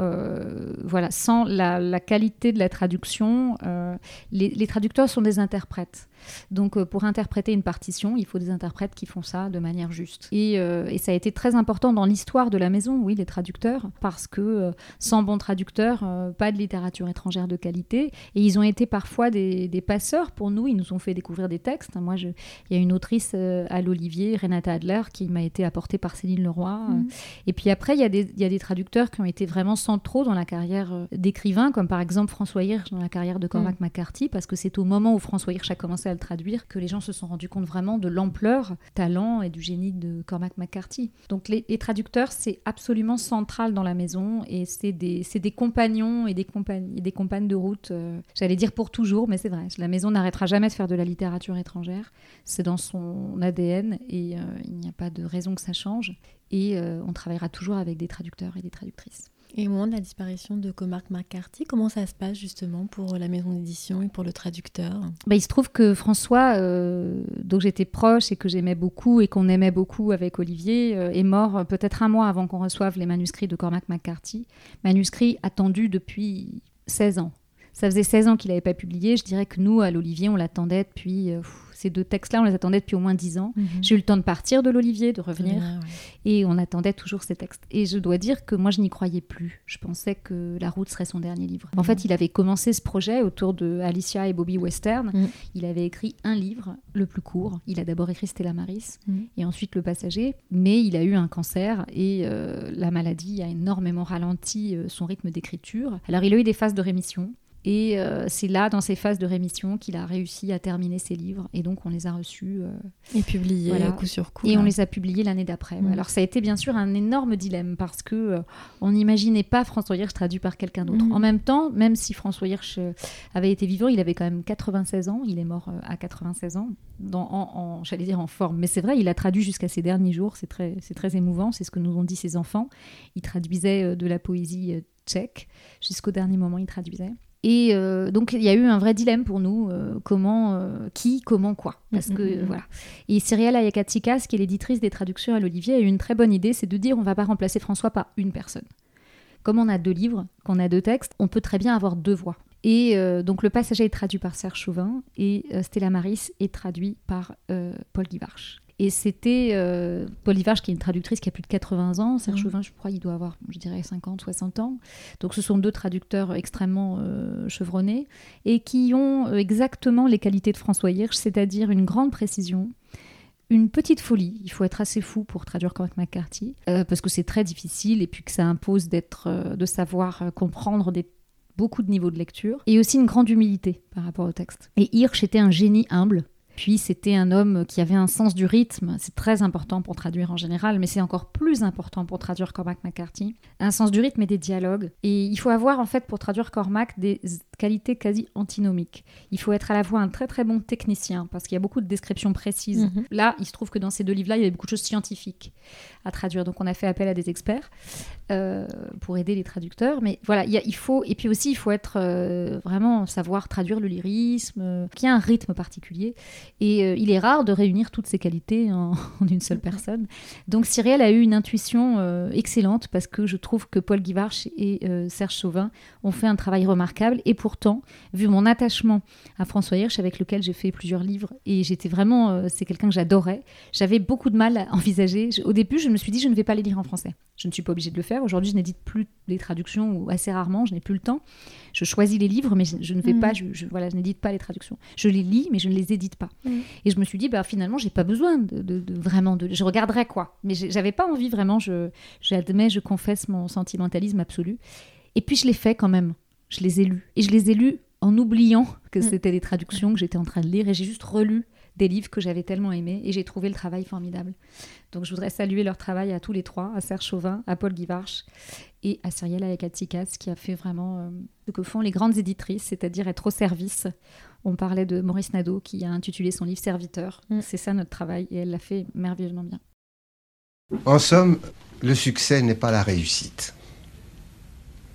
voilà sans la, qualité de la traduction les, traducteurs sont des interprètes donc euh, pour interpréter une partition, il faut des interprètes qui font ça de manière juste. Et, euh, ça a été très important dans l'histoire de la maison, oui, les traducteurs, parce que euh, sans bons traducteurs, pas de littérature étrangère de qualité. Et ils ont été parfois des, passeurs pour nous, ils nous ont fait découvrir des textes. Moi, il y a une autrice à l'Olivier, Renata Adler, qui m'a été apportée par Céline Leroy. Mhm. Et puis après, il y, a des, y, a des traducteurs qui ont été vraiment centraux dans la carrière d'écrivain, comme par exemple François Hirsch dans la carrière de Cormac mhm. McCarthy, parce que c'est au moment où François Hirsch a commencé à le traduire que les gens se sont rendus compte vraiment de l'ampleur, talent et du génie de Cormac McCarthy. Donc les, traducteurs, c'est absolument central dans la maison et c'est des, des, compagnons et des, compagnes, des de route, euh, j'allais dire pour toujours, mais c'est vrai, la maison n'arrêtera jamais de faire de la littérature étrangère. C'est dans son ADN et euh, il n'y a pas de raison que ça change. Et euh, on travaillera toujours avec des traducteurs et des traductrices. Et au moment de la disparition de Cormac McCarthy, comment ça se passe justement pour la maison d'édition et pour le traducteur? Bah, Il se trouve que François, euh, dont j'étais proche et que j'aimais beaucoup et qu'on aimait beaucoup avec Olivier, euh, est mort peut-être un mois avant qu'on reçoive les manuscrits de Cormac McCarthy. Manuscrits attendus depuis 16 ans. Ça faisait 16 ans qu'il n'avait pas publié. Je dirais que nous, à l'Olivier, on l'attendait depuis ces deux textes-là, on les attendait depuis au moins dix ans. Mhm. J'ai eu le temps de partir de l'Olivier, de revenir, et on attendait toujours ces textes. Et je dois dire que moi, je n'y croyais plus. Je pensais que La Route serait son dernier livre. En mhm. fait, il avait commencé ce projet autour de Alicia et Bobby Western. Mhm. Il avait écrit un livre, le plus court. Il a d'abord écrit Stella Maris, et ensuite Le Passager. Mais il a eu un cancer, et euh, la maladie a énormément ralenti euh, son rythme d'écriture. Alors, il a eu des phases de rémission. Et euh, c'est là, dans ces phases de rémission, qu'il a réussi à terminer ses livres. Et donc, on les a reçus. Euh, et publiés coup sur coup. Et on les a publiés l'année d'après. Mm. Alors, ça a été bien sûr un énorme dilemme parce que euh, on n'imaginait pas François Hirsch traduit par quelqu'un d'autre. Mm. En même temps, même si François Hirsch avait été vivant, il avait quand même 96 ans. Il est mort à 96 ans, dans, en, j'allais dire en forme. Mais c'est vrai, il a traduit jusqu'à ses derniers jours. C'est très, c'est très émouvant. C'est ce que nous ont dit ses enfants. Il traduisait de la poésie tchèque. Jusqu'au dernier moment, il traduisait. Et euh, donc il y a eu un vrai dilemme pour nous, euh, comment, euh, qui, comment, quoi. Parce que mm, mm, mm, voilà. Et Cyrielle Ayakatsikas, qui est l'éditrice des traductions à l'Olivier, a eu une très bonne idée, c'est de dire on va pas remplacer François par une personne. Comme on a deux livres, qu'on a deux textes, on peut très bien avoir deux voix. Et donc le passager est traduit par Serge Chauvin et Stella Maris est traduit par Paul Guivarch. Et c'était euh, Paul Ivarge, qui est une traductrice qui a plus de 80 ans. Serge mmh. Chauvin, je crois, il doit avoir, je dirais, 50, 60 ans. Donc ce sont deux traducteurs extrêmement euh, chevronnés et qui ont euh, exactement les qualités de François Hirsch, c'est-à-dire une grande précision, une petite folie. Il faut être assez fou pour traduire Cormac McCarthy, parce que c'est très difficile et puis que ça impose d'être, de savoir comprendre des beaucoup de niveaux de lecture, et aussi une grande humilité par rapport au texte. Et Hirsch était un génie humble, puis c'était un homme qui avait un sens du rythme, c'est très important pour traduire en général, mais c'est encore plus important pour traduire Cormac McCarthy. Un sens du rythme et des dialogues. Et il faut avoir en fait pour traduire Cormac des qualités quasi antinomiques. Il faut être à la fois un très très bon technicien, parce qu'il y a beaucoup de descriptions précises. Mhm. Là, il se trouve que dans ces deux livres-là, il y avait beaucoup de choses scientifiques à traduire. Donc on a fait appel à des experts euh, pour aider les traducteurs. Mais voilà, il, faut... Et puis aussi, il faut être euh, vraiment savoir traduire le lyrisme, euh, qui a un rythme particulier. Et il est rare de réunir toutes ces qualités en, une seule personne. Donc Cyrielle a eu une intuition excellente parce que je trouve que Paul Guivarch et Serge Chauvin ont fait un travail remarquable. Et pourtant, vu mon attachement à François Hirsch, avec lequel j'ai fait plusieurs livres, et j'étais vraiment, c'est quelqu'un que j'adorais, j'avais beaucoup de mal à envisager. Au début, je me suis dit, je ne vais pas les lire en français. Je ne suis pas obligée de le faire. Aujourd'hui, je n'édite plus les traductions ou assez rarement, je n'ai plus le temps. Je choisis les livres, mais je, ne fais mm. pas, je, voilà, je n'édite pas les traductions. Je les lis, mais je ne les édite pas. Mm. Et je me suis dit, bah, finalement, j'ai pas besoin de, vraiment de. Je regarderai quoi. Mais j'avais pas envie vraiment, je, j'admets, je confesse mon sentimentalisme absolu. Et puis je l'ai fait quand même. Je les ai lus. Et je les ai lus en oubliant que mm. c'était des traductions que j'étais en train de lire. Et j'ai juste relu des livres que j'avais tellement aimés et j'ai trouvé le travail formidable. Donc je voudrais saluer leur travail à tous les trois, à Serge Chauvin, à Paul Guivarch et à Cyrielle Ayakatsikas qui a fait vraiment euh, ce que font les grandes éditrices, c'est-à-dire être au service. On parlait de Maurice Nadeau qui a intitulé son livre Serviteur. Mm. C'est ça notre travail et elle l'a fait merveilleusement bien. En somme, le succès n'est pas la réussite.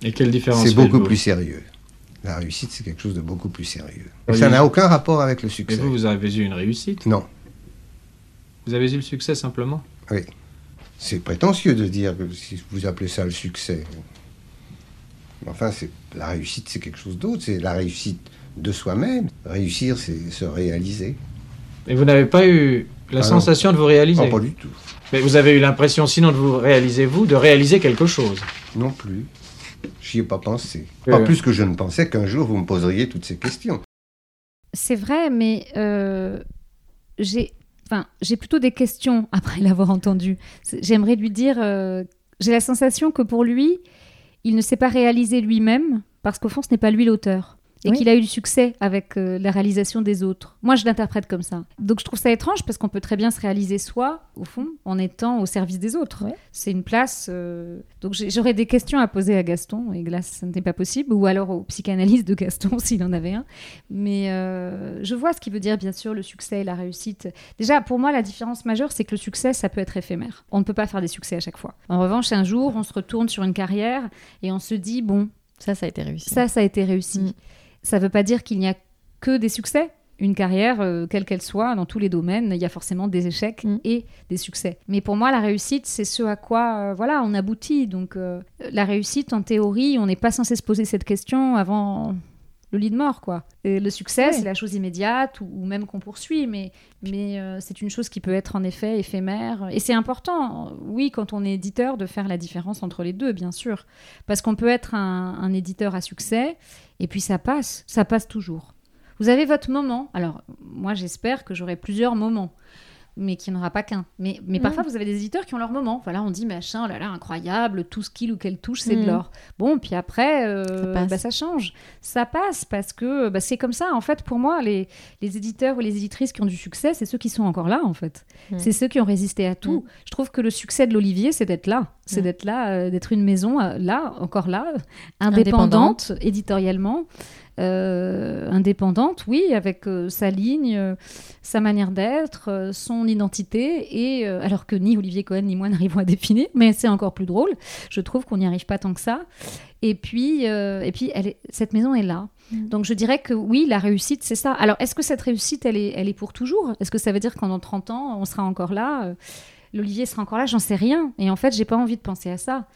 Et quelle différence C'est beaucoup plus sérieux. La réussite, c'est quelque chose de beaucoup plus sérieux. ça n'a aucun rapport avec le succès. Et vous, vous avez eu une réussite? Non. Vous avez eu le succès simplement? Oui. C'est prétentieux de dire que si vous appelez ça le succès. Enfin, c'est la réussite, c'est quelque chose d'autre. C'est la réussite de soi-même. Réussir, c'est se réaliser. Et vous n'avez pas eu la ah sensation de vous réaliser? Non, Pas du tout. Mais vous avez eu l'impression, sinon de vous réaliser vous, de réaliser quelque chose? Non plus. J'y ai pas pensé. Pas euh. plus que je ne pensais qu'un jour vous me poseriez toutes ces questions. C'est vrai, mais euh, j'ai, enfin, j'ai plutôt des questions après l'avoir entendu. J'aimerais lui dire, euh, j'ai la sensation que pour lui, il ne s'est pas réalisé lui-même parce qu'au fond, ce n'est pas lui l'auteur. Et qu'il a eu du succès avec euh, la réalisation des autres. Moi, je l'interprète comme ça. Donc, je trouve ça étrange parce qu'on peut très bien se réaliser soi, au fond, en étant au service des autres. C'est une place. euh, Donc, j'aurais des questions à poser à Gaston, et là, ça n'était pas possible, ou alors au psychanalyste de Gaston, s'il en avait un. Mais euh, je vois ce qu'il veut dire, bien sûr, le succès et la réussite. Déjà, pour moi, la différence majeure, c'est que le succès, ça peut être éphémère. On ne peut pas faire des succès à chaque fois. En revanche, un jour, on se retourne sur une carrière et on se dit, bon, Ça, ça a été réussi. ça, ça a été réussi. Mm. Ça ne veut pas dire qu'il n'y a que des succès. Une carrière, euh, quelle qu'elle soit, dans tous les domaines, il y a forcément des échecs Mm. et des succès. Mais pour moi, la réussite, c'est ce à quoi euh, voilà, on aboutit. Donc, euh, la réussite, en théorie, on n'est pas censé se poser cette question avant le lit de mort, quoi. Et le succès, c'est la chose immédiate ou, ou même qu'on poursuit, mais, mais euh, c'est une chose qui peut être en effet éphémère. Et c'est important, oui, quand on est éditeur, de faire la différence entre les deux, bien sûr. Parce qu'on peut être un, un éditeur à succès, et puis ça passe, ça passe toujours. Vous avez votre moment. Alors, moi, j'espère que j'aurai plusieurs moments, mais qu'il n'y en aura pas qu'un. Mais, mais Mm. parfois, vous avez des éditeurs qui ont leur moment. Voilà, on dit machin, oh là là, incroyable, tout ce qu'il ou qu'elle touche, c'est de Mm. l'or. Bon, puis après, euh, Ça bah, ça change. Ça passe parce que bah, c'est comme ça. En fait, pour moi, les, les éditeurs ou les éditrices qui ont du succès, c'est ceux qui sont encore là, en fait. Mm. C'est ceux qui ont résisté à tout. Je trouve que le succès de l'Olivier, c'est d'être là. C'est d'être là, euh, d'être une maison euh, là, encore là, Indépendante. indépendante, éditorialement. Euh, indépendante, oui, avec euh, sa ligne, euh, sa manière d'être, son identité, et alors que ni Olivier Cohen ni moi n'arrivons à définir, mais c'est encore plus drôle. Je trouve qu'on n'y arrive pas tant que ça. Et puis, euh, et puis elle est- cette maison est là. Mm. Donc je dirais que oui, la réussite, c'est ça. Alors est-ce que cette réussite, elle est, elle est pour toujours? Est-ce que ça veut dire qu'en dans 30 ans, on sera encore là? L'Olivier sera encore là? J'en sais rien. Et en fait, j'ai pas envie de penser à ça.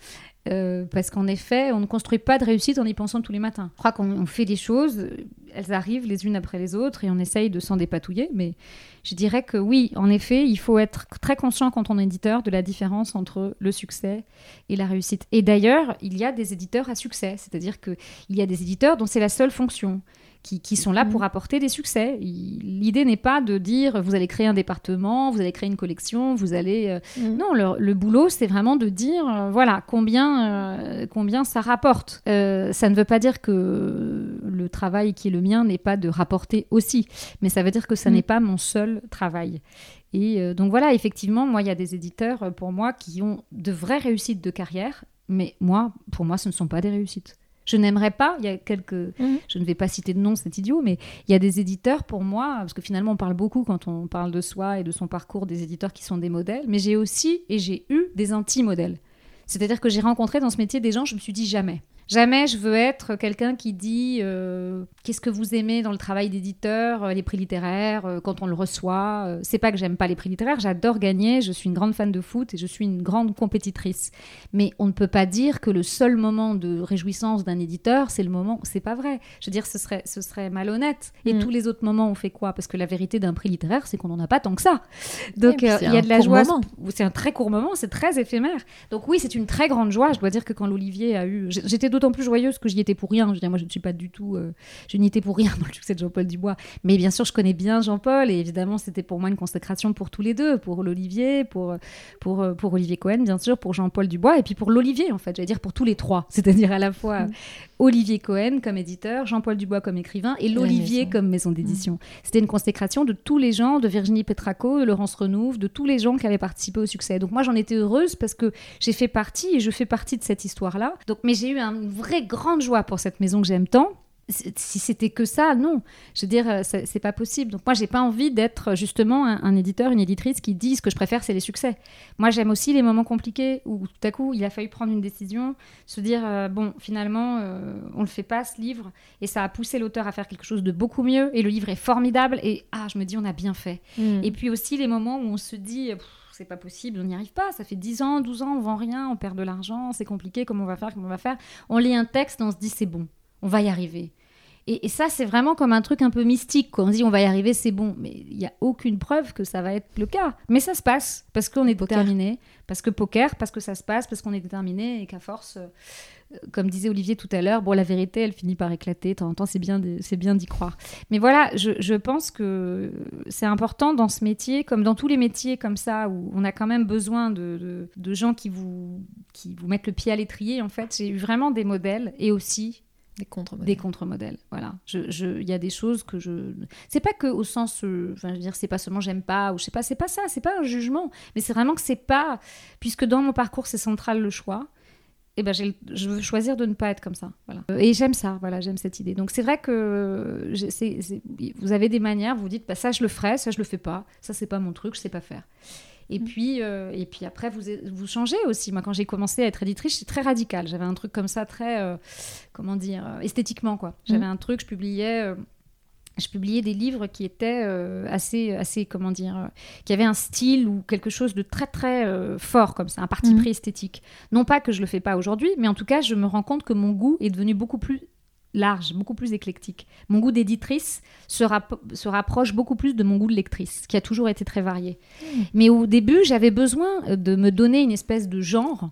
Euh, parce qu'en effet, on ne construit pas de réussite en y pensant tous les matins. Je crois qu'on on fait des choses, euh, elles arrivent les unes après les autres et on essaye de s'en dépatouiller. Mais je dirais que oui, en effet, il faut être très conscient quand on est éditeur de la différence entre le succès et la réussite. Et d'ailleurs, il y a des éditeurs à succès, c'est-à-dire qu'il y a des éditeurs dont c'est la seule fonction. Qui, qui sont là pour apporter des succès. L'idée n'est pas de dire vous allez créer un département, vous allez créer une collection, vous allez euh, Mm. non, le, le boulot, c'est vraiment de dire, euh, voilà, combien, euh, combien ça rapporte. Euh, ça ne veut pas dire que le travail qui est le mien n'est pas de rapporter aussi, mais ça veut dire que ça Mm. n'est pas mon seul travail. Et donc voilà, effectivement, moi, il y a des éditeurs, pour moi, qui ont de vraies réussites de carrière, mais moi, pour moi, ce ne sont pas des réussites. Je n'aimerais pas, il y a quelques, Mhm. je ne vais pas citer de nom, c'est idiot, mais il y a des éditeurs pour moi, parce que finalement on parle beaucoup quand on parle de soi et de son parcours des éditeurs qui sont des modèles, mais j'ai aussi et j'ai eu des anti-modèles. C'est-à-dire que j'ai rencontré dans ce métier des gens, je me suis dit jamais. Jamais je veux être quelqu'un qui dit euh, qu'est-ce que vous aimez dans le travail d'éditeur, euh, les prix littéraires, euh, quand on le reçoit. C'est pas que j'aime pas les prix littéraires, j'adore gagner, je suis une grande fan de foot et je suis une grande compétitrice. Mais on ne peut pas dire que le seul moment de réjouissance d'un éditeur, c'est le moment. C'est pas vrai. Je veux dire, ce serait, ce serait malhonnête. Et Mm. tous les autres moments, on fait quoi? Parce que la vérité d'un prix littéraire, c'est qu'on n'en a pas tant que ça. Donc euh, il y a de la joie. moment. C'est un très court moment, c'est très éphémère. Donc oui, c'est une très grande joie. Je dois dire que quand l'Olivier a eu, j'étais d'autant plus joyeuse que j'y étais pour rien. Je veux dire, moi, je ne suis pas du tout, euh, je n'y étais pour rien dans le succès de Jean-Paul Dubois. Mais bien sûr, je connais bien Jean-Paul et évidemment, c'était pour moi une consécration pour tous les deux, pour l'Olivier, pour pour euh, pour Olivier Cohen, bien sûr, pour Jean-Paul Dubois et puis pour l'Olivier en fait. J'allais dire pour tous les trois, c'est-à-dire à la fois euh, Olivier Cohen comme éditeur, Jean-Paul Dubois comme écrivain et l'Olivier comme maison d'édition. C'était une consécration de tous les gens, de Virginie Petraco, de Laurence Renouve, de tous les gens qui avaient participé au succès. Donc moi j'en étais heureuse parce que j'ai fait partie et je fais partie de cette histoire-là. Donc mais j'ai eu un- une vraie grande joie pour cette maison que j'aime tant. Si c'était que ça, non. Je veux dire, euh, c'est pas possible. Donc moi, j'ai pas envie d'être justement un, un éditeur, une éditrice qui dit ce que je préfère, c'est les succès. Moi, j'aime aussi les moments compliqués où tout à coup, il a fallu prendre une décision, se dire euh, bon, finalement, euh, on le fait pas ce livre, et ça a poussé l'auteur à faire quelque chose de beaucoup mieux. Et le livre est formidable. Et ah, je me dis, on a bien fait. Mm. Et puis aussi les moments où on se dit, Pff, c'est pas possible, on n'y arrive pas, ça fait 10 ans, 12 ans, on vend rien, on perd de l'argent, c'est compliqué, comment on va faire, comment on va faire. On lit un texte et on se dit, c'est bon, on va y arriver. Et, et ça, c'est vraiment comme un truc un peu mystique. Quoi. On se dit, on va y arriver, c'est bon. Mais il n'y a aucune preuve que ça va être le cas. Mais ça se passe, parce qu'on est déterminé, parce que poker, parce que ça se passe, parce qu'on est déterminé, et qu'à force, euh, comme disait Olivier tout à l'heure, bon, la vérité, elle finit par éclater. De temps en temps, c'est bien c'est bien d'y croire. Mais voilà, je, je pense que c'est important dans ce métier, comme dans tous les métiers comme ça, où on a quand même besoin de, de- de gens qui vous, qui vous mettent le pied à l'étrier. En fait, j'ai eu vraiment des modèles et aussi Des contre-modèles. Des contre-modèles, voilà. Il je, y a des choses que je. C'est pas que au sens. euh, Enfin, je veux dire, c'est pas seulement j'aime pas, ou je sais pas, c'est pas ça, c'est pas un jugement. Mais c'est vraiment que c'est pas. Puisque dans mon parcours, c'est central le choix. Et ben, je veux choisir de ne pas être comme ça. Voilà. Et j'aime ça, voilà, j'aime cette idée. Donc c'est vrai que vous avez des manières, vous vous dites, bah, ça je le ferai, ça je le fais pas, ça c'est pas mon truc, je sais pas faire. Et, puis, euh, et puis après, vous, vous changez aussi. Moi, quand j'ai commencé à être éditrice, c'est très radical. J'avais un truc comme ça, très, euh, comment dire, euh, esthétiquement, quoi. J'avais un truc, je publiais... euh, je publiais des livres qui étaient euh, assez, assez, comment dire, euh, qui avaient un style ou quelque chose de très, très euh, fort comme ça, un parti Mhm. pris esthétique. Non pas que je le fais pas aujourd'hui, mais en tout cas, je me rends compte que mon goût est devenu beaucoup plus large, beaucoup plus éclectique. Mon goût d'éditrice se, rap- se rapproche beaucoup plus de mon goût de lectrice, qui a toujours été très varié. Mais au début, j'avais besoin de me donner une espèce de genre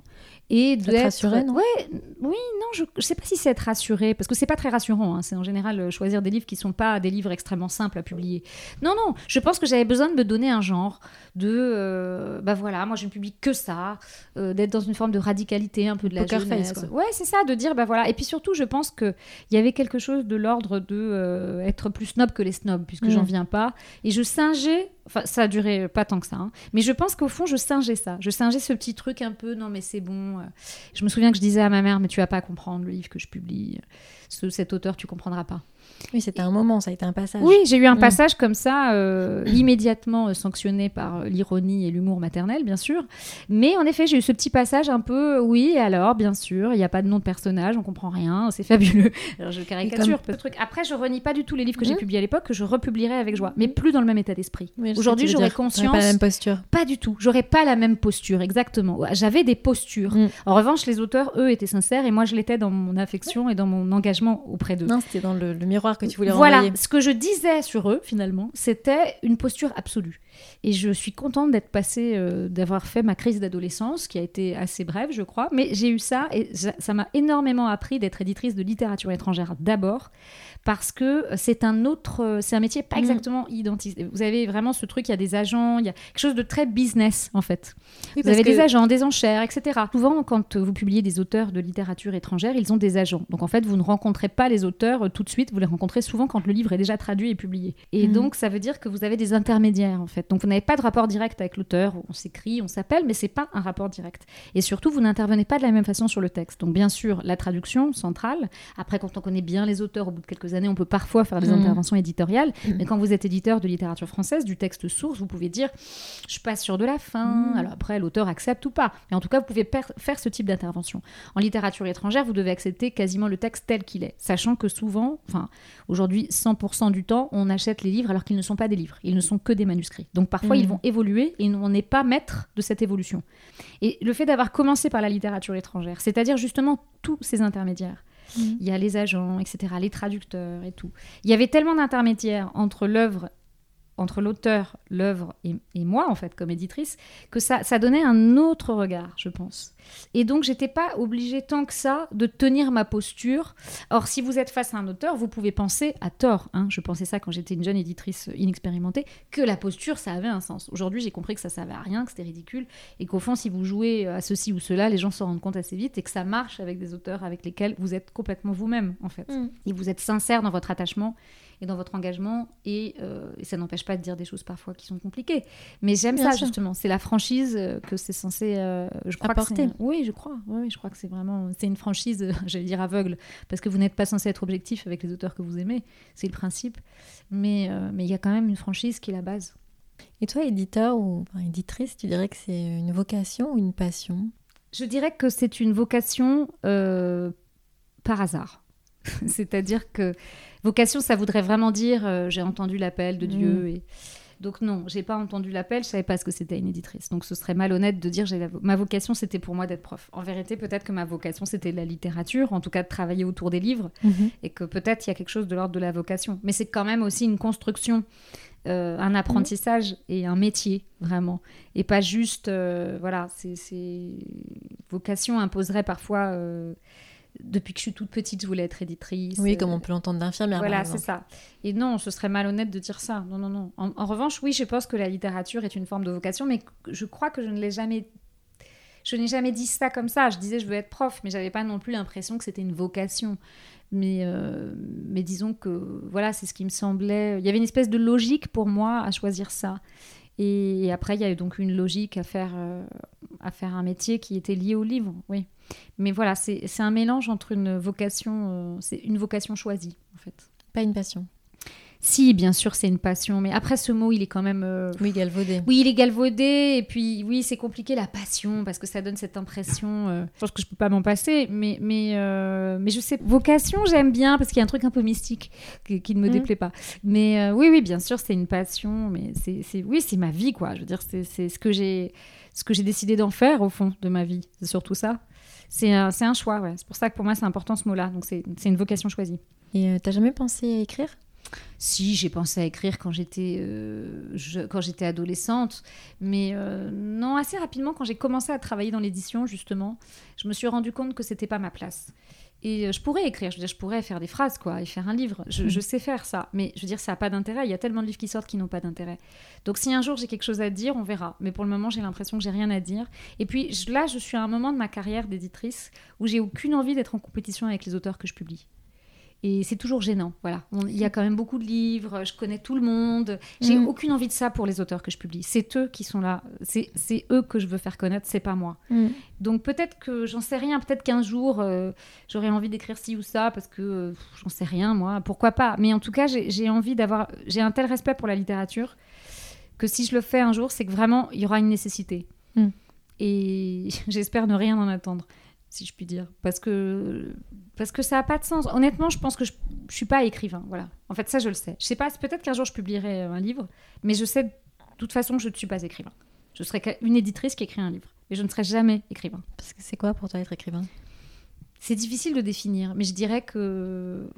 et de Être rassurée, non Ouais, oui, non, je, je sais pas si c'est être rassuré, parce que c'est pas très rassurant. hein. C'est en général euh, choisir des livres qui sont pas des livres extrêmement simples à publier. Non, non, je pense que j'avais besoin de me donner un genre, de, euh, bah voilà, moi je ne publie que ça, euh, d'être dans une forme de radicalité, un peu de la Poker face, jeunesse. quoi. Ouais, c'est ça, de dire, bah voilà. Et puis surtout, je pense que il y avait quelque chose de l'ordre de euh, être plus snob que les snobs, puisque Mm. j'en viens pas. Et je singeais, enfin ça a duré pas tant que ça, hein, mais je pense qu'au fond, je singeais ça. Je singeais ce petit truc un peu, non mais c'est bon. euh. Je me souviens que je disais à ma mère, mais tu vas pas comprendre le livre que je publie. Ce- cet auteur, tu comprendras pas. Oui, c'était un moment, ça a été un passage. Oui, j'ai eu un Mm. passage comme ça, euh, immédiatement euh, sanctionné par euh, l'ironie et l'humour maternel, bien sûr. Mais en effet, j'ai eu ce petit passage un peu, oui, alors, bien sûr, il n'y a pas de nom de personnage, on comprend rien, c'est fabuleux. Alors, je caricature comme- peu de trucs. Après, je renie pas du tout les livres que j'ai Mhm. publiés à l'époque, que je republierai avec joie, mais plus dans le même état d'esprit. Oui, Aujourd'hui, j'aurais conscience. Pas la même posture. Pas du tout. J'aurais pas la même posture, exactement. J'avais des postures. Mm. En revanche, les auteurs, eux, étaient sincères et moi, je l'étais dans mon affection et dans mon engagement auprès d'eux. Non, c'était dans le, le miroir que tu voulais Voilà, ce que je disais sur eux, finalement, c'était une posture absolue. Et je suis contente d'être passée, euh, d'avoir fait ma crise d'adolescence, qui a été assez brève, je crois, mais j'ai eu ça et ça m'a énormément appris d'être éditrice de littérature étrangère d'abord, parce que c'est un autre, euh, c'est un métier pas Mhm. exactement identique. Vous avez vraiment ce truc, il y a des agents, il y a quelque chose de très business, en fait. Oui, Vous avez que- des agents, des enchères, etc. Souvent, quand vous publiez des auteurs de littérature étrangère, ils ont des agents. Donc en fait, vous ne rencontrez pas les auteurs euh, tout de suite, vous les rencontrez souvent quand le livre est déjà traduit et publié. Et Mhm. donc ça veut dire que vous avez des intermédiaires en fait. Donc vous n'avez pas de rapport direct avec l'auteur, on s'écrit, on s'appelle, mais c'est pas un rapport direct. Et surtout, vous n'intervenez pas de la même façon sur le texte. Donc bien sûr, la traduction centrale. Après, quand on connaît bien les auteurs, au bout de quelques années, on peut parfois faire des Mhm. interventions éditoriales. Mais quand vous êtes éditeur de littérature française, du texte source, vous pouvez dire je passe sur de la fin. Mhm. Alors après, l'auteur accepte ou pas. Mais en tout cas, vous pouvez faire ce type d'intervention. En littérature étrangère, vous devez accepter quasiment le texte tel qu'il est, sachant que souvent, enfin aujourd'hui, 100% du temps, on achète les livres alors qu'ils ne sont pas des livres, ils ne sont que des manuscrits. Donc parfois, ils vont évoluer et on n'est pas maître de cette évolution. Et le fait d'avoir commencé par la littérature étrangère, c'est-à-dire justement tous ces intermédiaires. Mhm. Il y a les agents, etc., les traducteurs et tout. Il y avait tellement d'intermédiaires entre l'œuvre entre l'auteur, l'œuvre et, et moi, en fait, comme éditrice, que ça, ça donnait un autre regard, je pense. Et donc, j'étais pas obligée tant que ça de tenir ma posture. Or, si vous êtes face à un auteur, vous pouvez penser, à tort, hein, je pensais ça quand j'étais une jeune éditrice inexpérimentée, que la posture, ça avait un sens. Aujourd'hui, j'ai compris que ça servait à rien, que c'était ridicule, et qu'au fond, si vous jouez à ceci ou cela, les gens s'en rendent compte assez vite, et que ça marche avec des auteurs avec lesquels vous êtes complètement vous-même, en fait. Mm. Et vous êtes sincère dans votre attachement et dans votre engagement et, euh, et ça n'empêche pas de dire des choses parfois qui sont compliquées. Mais j'aime ça sûr. justement. C'est la franchise euh, que c'est censé euh, je crois que Apporter. c'est- oui je crois. Oui je crois que c'est vraiment c'est une franchise j'allais dire aveugle parce que vous n'êtes pas censé être objectif avec les auteurs que vous aimez. C'est le principe. Mais euh, mais il y a quand même une franchise qui est la base. Et toi, éditeur ou enfin, éditrice, tu dirais que c'est une vocation ou une passion? Je dirais que c'est une vocation euh, par hasard. C'est-à-dire que vocation, ça voudrait vraiment dire euh, j'ai entendu l'appel de Dieu. Mm. Et... Donc non, j'ai pas entendu l'appel, je savais pas ce que c'était une éditrice. Donc ce serait malhonnête de dire j'ai la vo- ma vocation c'était pour moi d'être prof. En vérité, peut-être que ma vocation c'était la littérature, en tout cas de travailler autour des livres, et que peut-être il y a quelque chose de l'ordre de la vocation. Mais c'est quand même aussi une construction, euh, un apprentissage et un métier, vraiment. Et pas juste, euh, voilà, c'est, c'est... Vocation imposerait parfois... euh, Depuis que je suis toute petite, je voulais être éditrice. Oui, Euh, comme on peut l'entendre d'infirmière. voilà, c'est ça. Et non, ce serait malhonnête de dire ça. Non, non, non. En, en revanche, oui, je pense que la littérature est une forme de vocation, mais je crois que je ne l'ai jamais. je n'ai jamais dit ça comme ça. Je disais je veux être prof, mais j'avais pas non plus l'impression que c'était une vocation. Mais, euh, mais disons que voilà, c'est ce qui me semblait. Il y avait une espèce de logique pour moi à choisir ça. Et, après, il y a eu donc une logique à faire, euh, à faire un métier qui était lié au livre, oui. Mais voilà, c'est un mélange entre une vocation, euh, c'est une vocation choisie, en fait. Pas une passion. Si, bien sûr, c'est une passion, mais après ce mot, il est quand même. Euh, oui, galvaudé. Oui, il est galvaudé, et puis oui, c'est compliqué la passion parce que ça donne cette impression. Euh, je pense que je peux pas m'en passer, mais mais euh, mais je sais. Vocation, j'aime bien parce qu'il y a un truc un peu mystique qui, ne me mm. déplaît pas. Mais oui, oui, bien sûr, c'est une passion, mais c'est oui, c'est ma vie, quoi. Je veux dire, c'est ce que j'ai ce que j'ai décidé d'en faire au fond de ma vie. C'est surtout ça. C'est un, un choix, ouais. C'est pour ça que pour moi, c'est important ce mot-là. Donc c'est une vocation choisie. Et t'as jamais pensé à écrire? Si, j'ai pensé à écrire quand j'étais euh, quand j'étais adolescente, mais euh, non, assez rapidement, quand j'ai commencé à travailler dans l'édition, justement, je me suis rendu compte que c'était pas ma place. Et euh, je pourrais écrire, je veux dire, je pourrais faire des phrases, quoi, et faire un livre. Je, je sais faire ça, mais je veux dire, ça n'a pas d'intérêt. Il y a tellement de livres qui sortent qui n'ont pas d'intérêt. Donc, si un jour j'ai quelque chose à dire, on verra. Mais pour le moment, j'ai l'impression que j'ai rien à dire. Et puis là, je suis à un moment de ma carrière d'éditrice où j'ai aucune envie d'être en compétition avec les auteurs que je publie. Et c'est toujours gênant. Voilà. il y a quand même beaucoup de livres, je connais tout le monde. J'ai mm. aucune envie de ça pour les auteurs que je publie. C'est eux qui sont là. C'est eux que je veux faire connaître, c'est pas moi. Mm. Donc peut-être que j'en sais rien. Peut-être qu'un jour, euh, j'aurais envie d'écrire ci ou ça parce que euh, j'en sais rien, moi. Pourquoi pas Mais en tout cas, j'ai envie d'avoir. J'ai un tel respect pour la littérature que si je le fais un jour, c'est que vraiment, il y aura une nécessité. Mm. Et j'espère ne rien en attendre si je puis dire. Parce que, parce que ça n'a pas de sens. Honnêtement, je pense que je ne suis pas écrivain. Voilà. En fait, ça, je le sais. Je sais pas, peut-être qu'un jour je publierai un livre, mais je sais de toute façon que je ne suis pas écrivain. Je serai une éditrice qui écrit un livre. Et je ne serai jamais écrivain. Parce que c'est quoi pour toi être écrivain? C'est difficile de définir, mais je dirais que.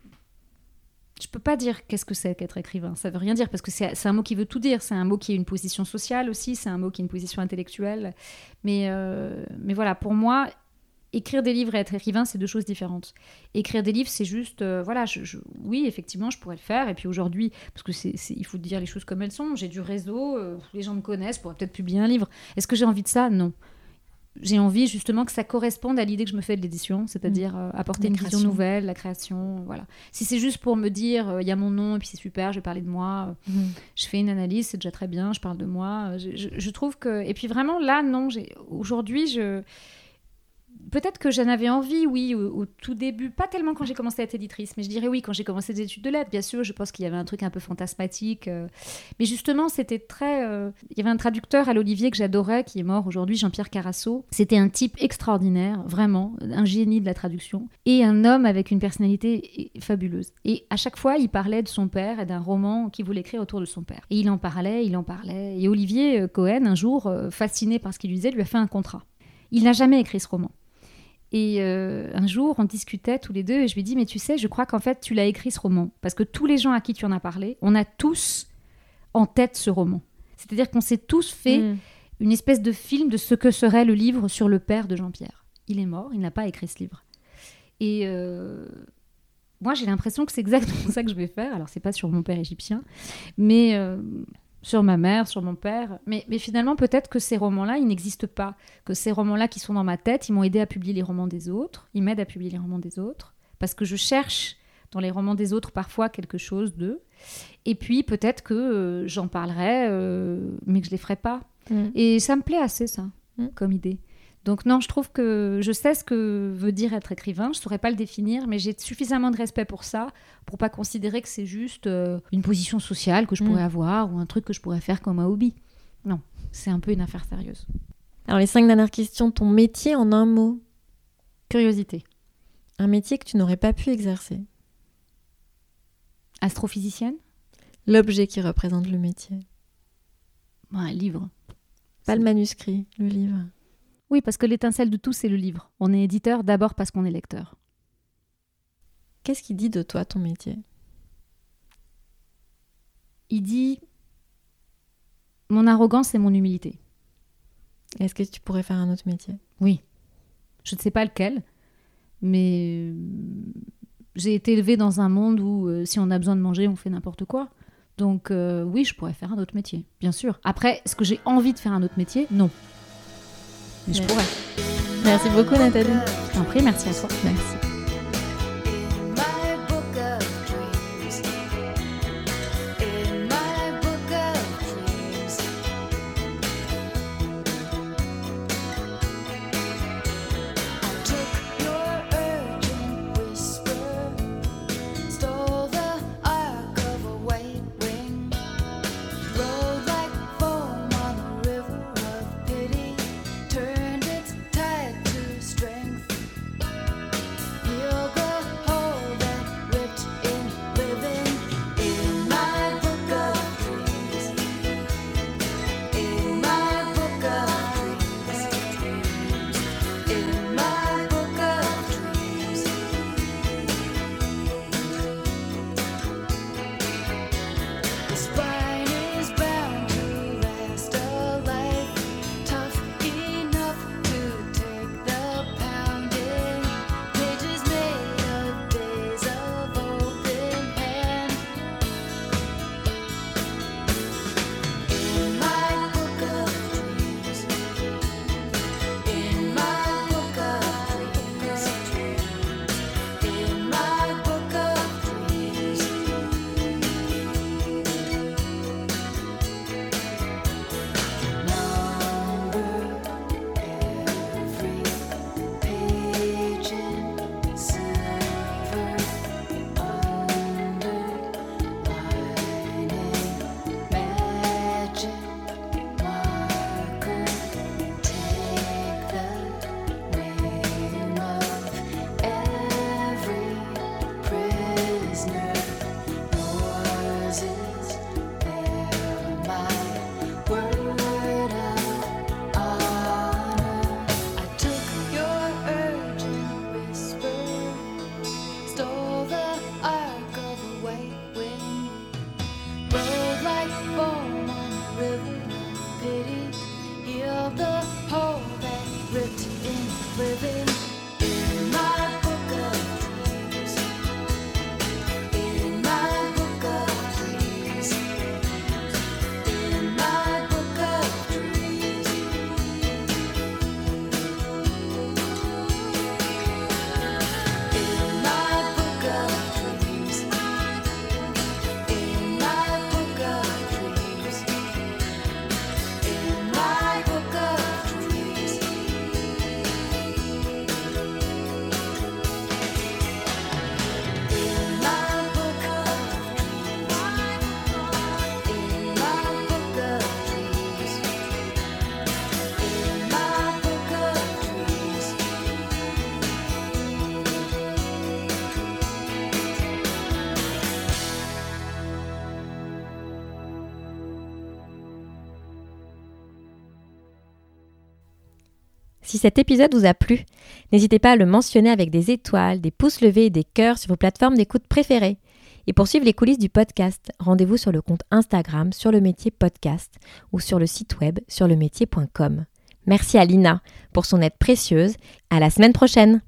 Je peux pas dire qu'est-ce que c'est qu'être écrivain. Ça veut rien dire parce que c'est un mot qui veut tout dire. C'est un mot qui est une position sociale aussi. C'est un mot qui est une position intellectuelle. Mais, euh, mais voilà, pour moi, écrire des livres et être écrivain, c'est deux choses différentes. Écrire des livres, c'est juste, euh, voilà, je, oui, effectivement, je pourrais le faire. Et puis aujourd'hui, parce que c'est, il faut dire les choses comme elles sont, j'ai du réseau, euh, les gens me connaissent, je pourrais peut-être publier un livre. Est-ce que j'ai envie de ça? Non. J'ai envie justement que ça corresponde à l'idée que je me fais de l'édition, c'est-à-dire mmh. euh, apporter une vision nouvelle, la création, voilà. Si c'est juste pour me dire, il y a mon nom et puis c'est super, je vais parler de moi, mmh. je fais une analyse, c'est déjà très bien, je parle de moi. Je, je trouve que, et puis vraiment là, non, aujourd'hui, je Peut-être que j'en avais envie, oui, au, tout début, pas tellement quand j'ai commencé à être éditrice, mais je dirais oui, quand j'ai commencé des études de lettres, bien sûr, je pense qu'il y avait un truc un peu fantasmatique. Euh. mais justement, c'était très. Euh, il y avait un traducteur à l'Olivier que j'adorais, qui est mort aujourd'hui, Jean-Pierre Carasso. C'était un type extraordinaire, vraiment, un génie de la traduction, et un homme avec une personnalité fabuleuse. Et à chaque fois, il parlait de son père et d'un roman qu'il voulait écrire autour de son père. Et il en parlait, il en parlait. Et Olivier euh, Cohen, un jour, fasciné par ce qu'il lui disait, lui a fait un contrat. Il n'a jamais écrit ce roman. Et euh, un jour, on discutait tous les deux et je lui dis Mais tu sais, je crois qu'en fait, tu l'as écrit ce roman. Parce que tous les gens à qui tu en as parlé, on a tous en tête ce roman. C'est-à-dire qu'on s'est tous fait mm. une espèce de film de ce que serait le livre sur le père de Jean-Pierre. Il est mort, il n'a pas écrit ce livre. Et euh, moi, j'ai l'impression que c'est exactement ça que je vais faire. Alors, c'est pas sur mon père égyptien, mais. Euh, sur ma mère, sur mon père. Mais, mais finalement, peut-être que ces romans-là, ils n'existent pas. Que ces romans-là qui sont dans ma tête, ils m'ont aidé à publier les romans des autres. Ils m'aident à publier les romans des autres. Parce que je cherche dans les romans des autres parfois quelque chose d'eux. Et puis peut-être que euh, j'en parlerai, euh, mais que je ne les ferai pas. Mm. Et ça me plaît assez, ça, mm. comme idée. Donc non, je trouve que je sais ce que veut dire être écrivain, je ne saurais pas le définir, mais j'ai suffisamment de respect pour ça, pour pas considérer que c'est juste euh, une position sociale que je pourrais mm. avoir ou un truc que je pourrais faire comme un hobby. Non, c'est un peu une affaire sérieuse. Alors les cinq dernières questions, ton métier en un mot? Curiosité. Un métier que tu n'aurais pas pu exercer Astrophysicienne L'objet qui représente le métier Un livre. Pas le manuscrit, le livre. Oui, parce que l'étincelle de tout, c'est le livre. On est éditeur d'abord parce qu'on est lecteur. Qu'est-ce qui dit de toi ton métier? Il dit mon arrogance et mon humilité. Est-ce que tu pourrais faire un autre métier? Oui. Je ne sais pas lequel, mais j'ai été élevée dans un monde où euh, si on a besoin de manger, on fait n'importe quoi. Donc euh, oui, je pourrais faire un autre métier, bien sûr. Après, est-ce que j'ai envie de faire un autre métier? Non je pourrais. Merci beaucoup Nathalie. Je t'en prie, merci à toi. Merci. cet épisode vous a plu, n'hésitez pas à le mentionner avec des étoiles, des pouces levés et des cœurs sur vos plateformes d'écoute préférées. Et pour suivre les coulisses du podcast, rendez-vous sur le compte Instagram sur le métier podcast ou sur le site web sur le métier.com. Merci à Lina pour son aide précieuse. À la semaine prochaine!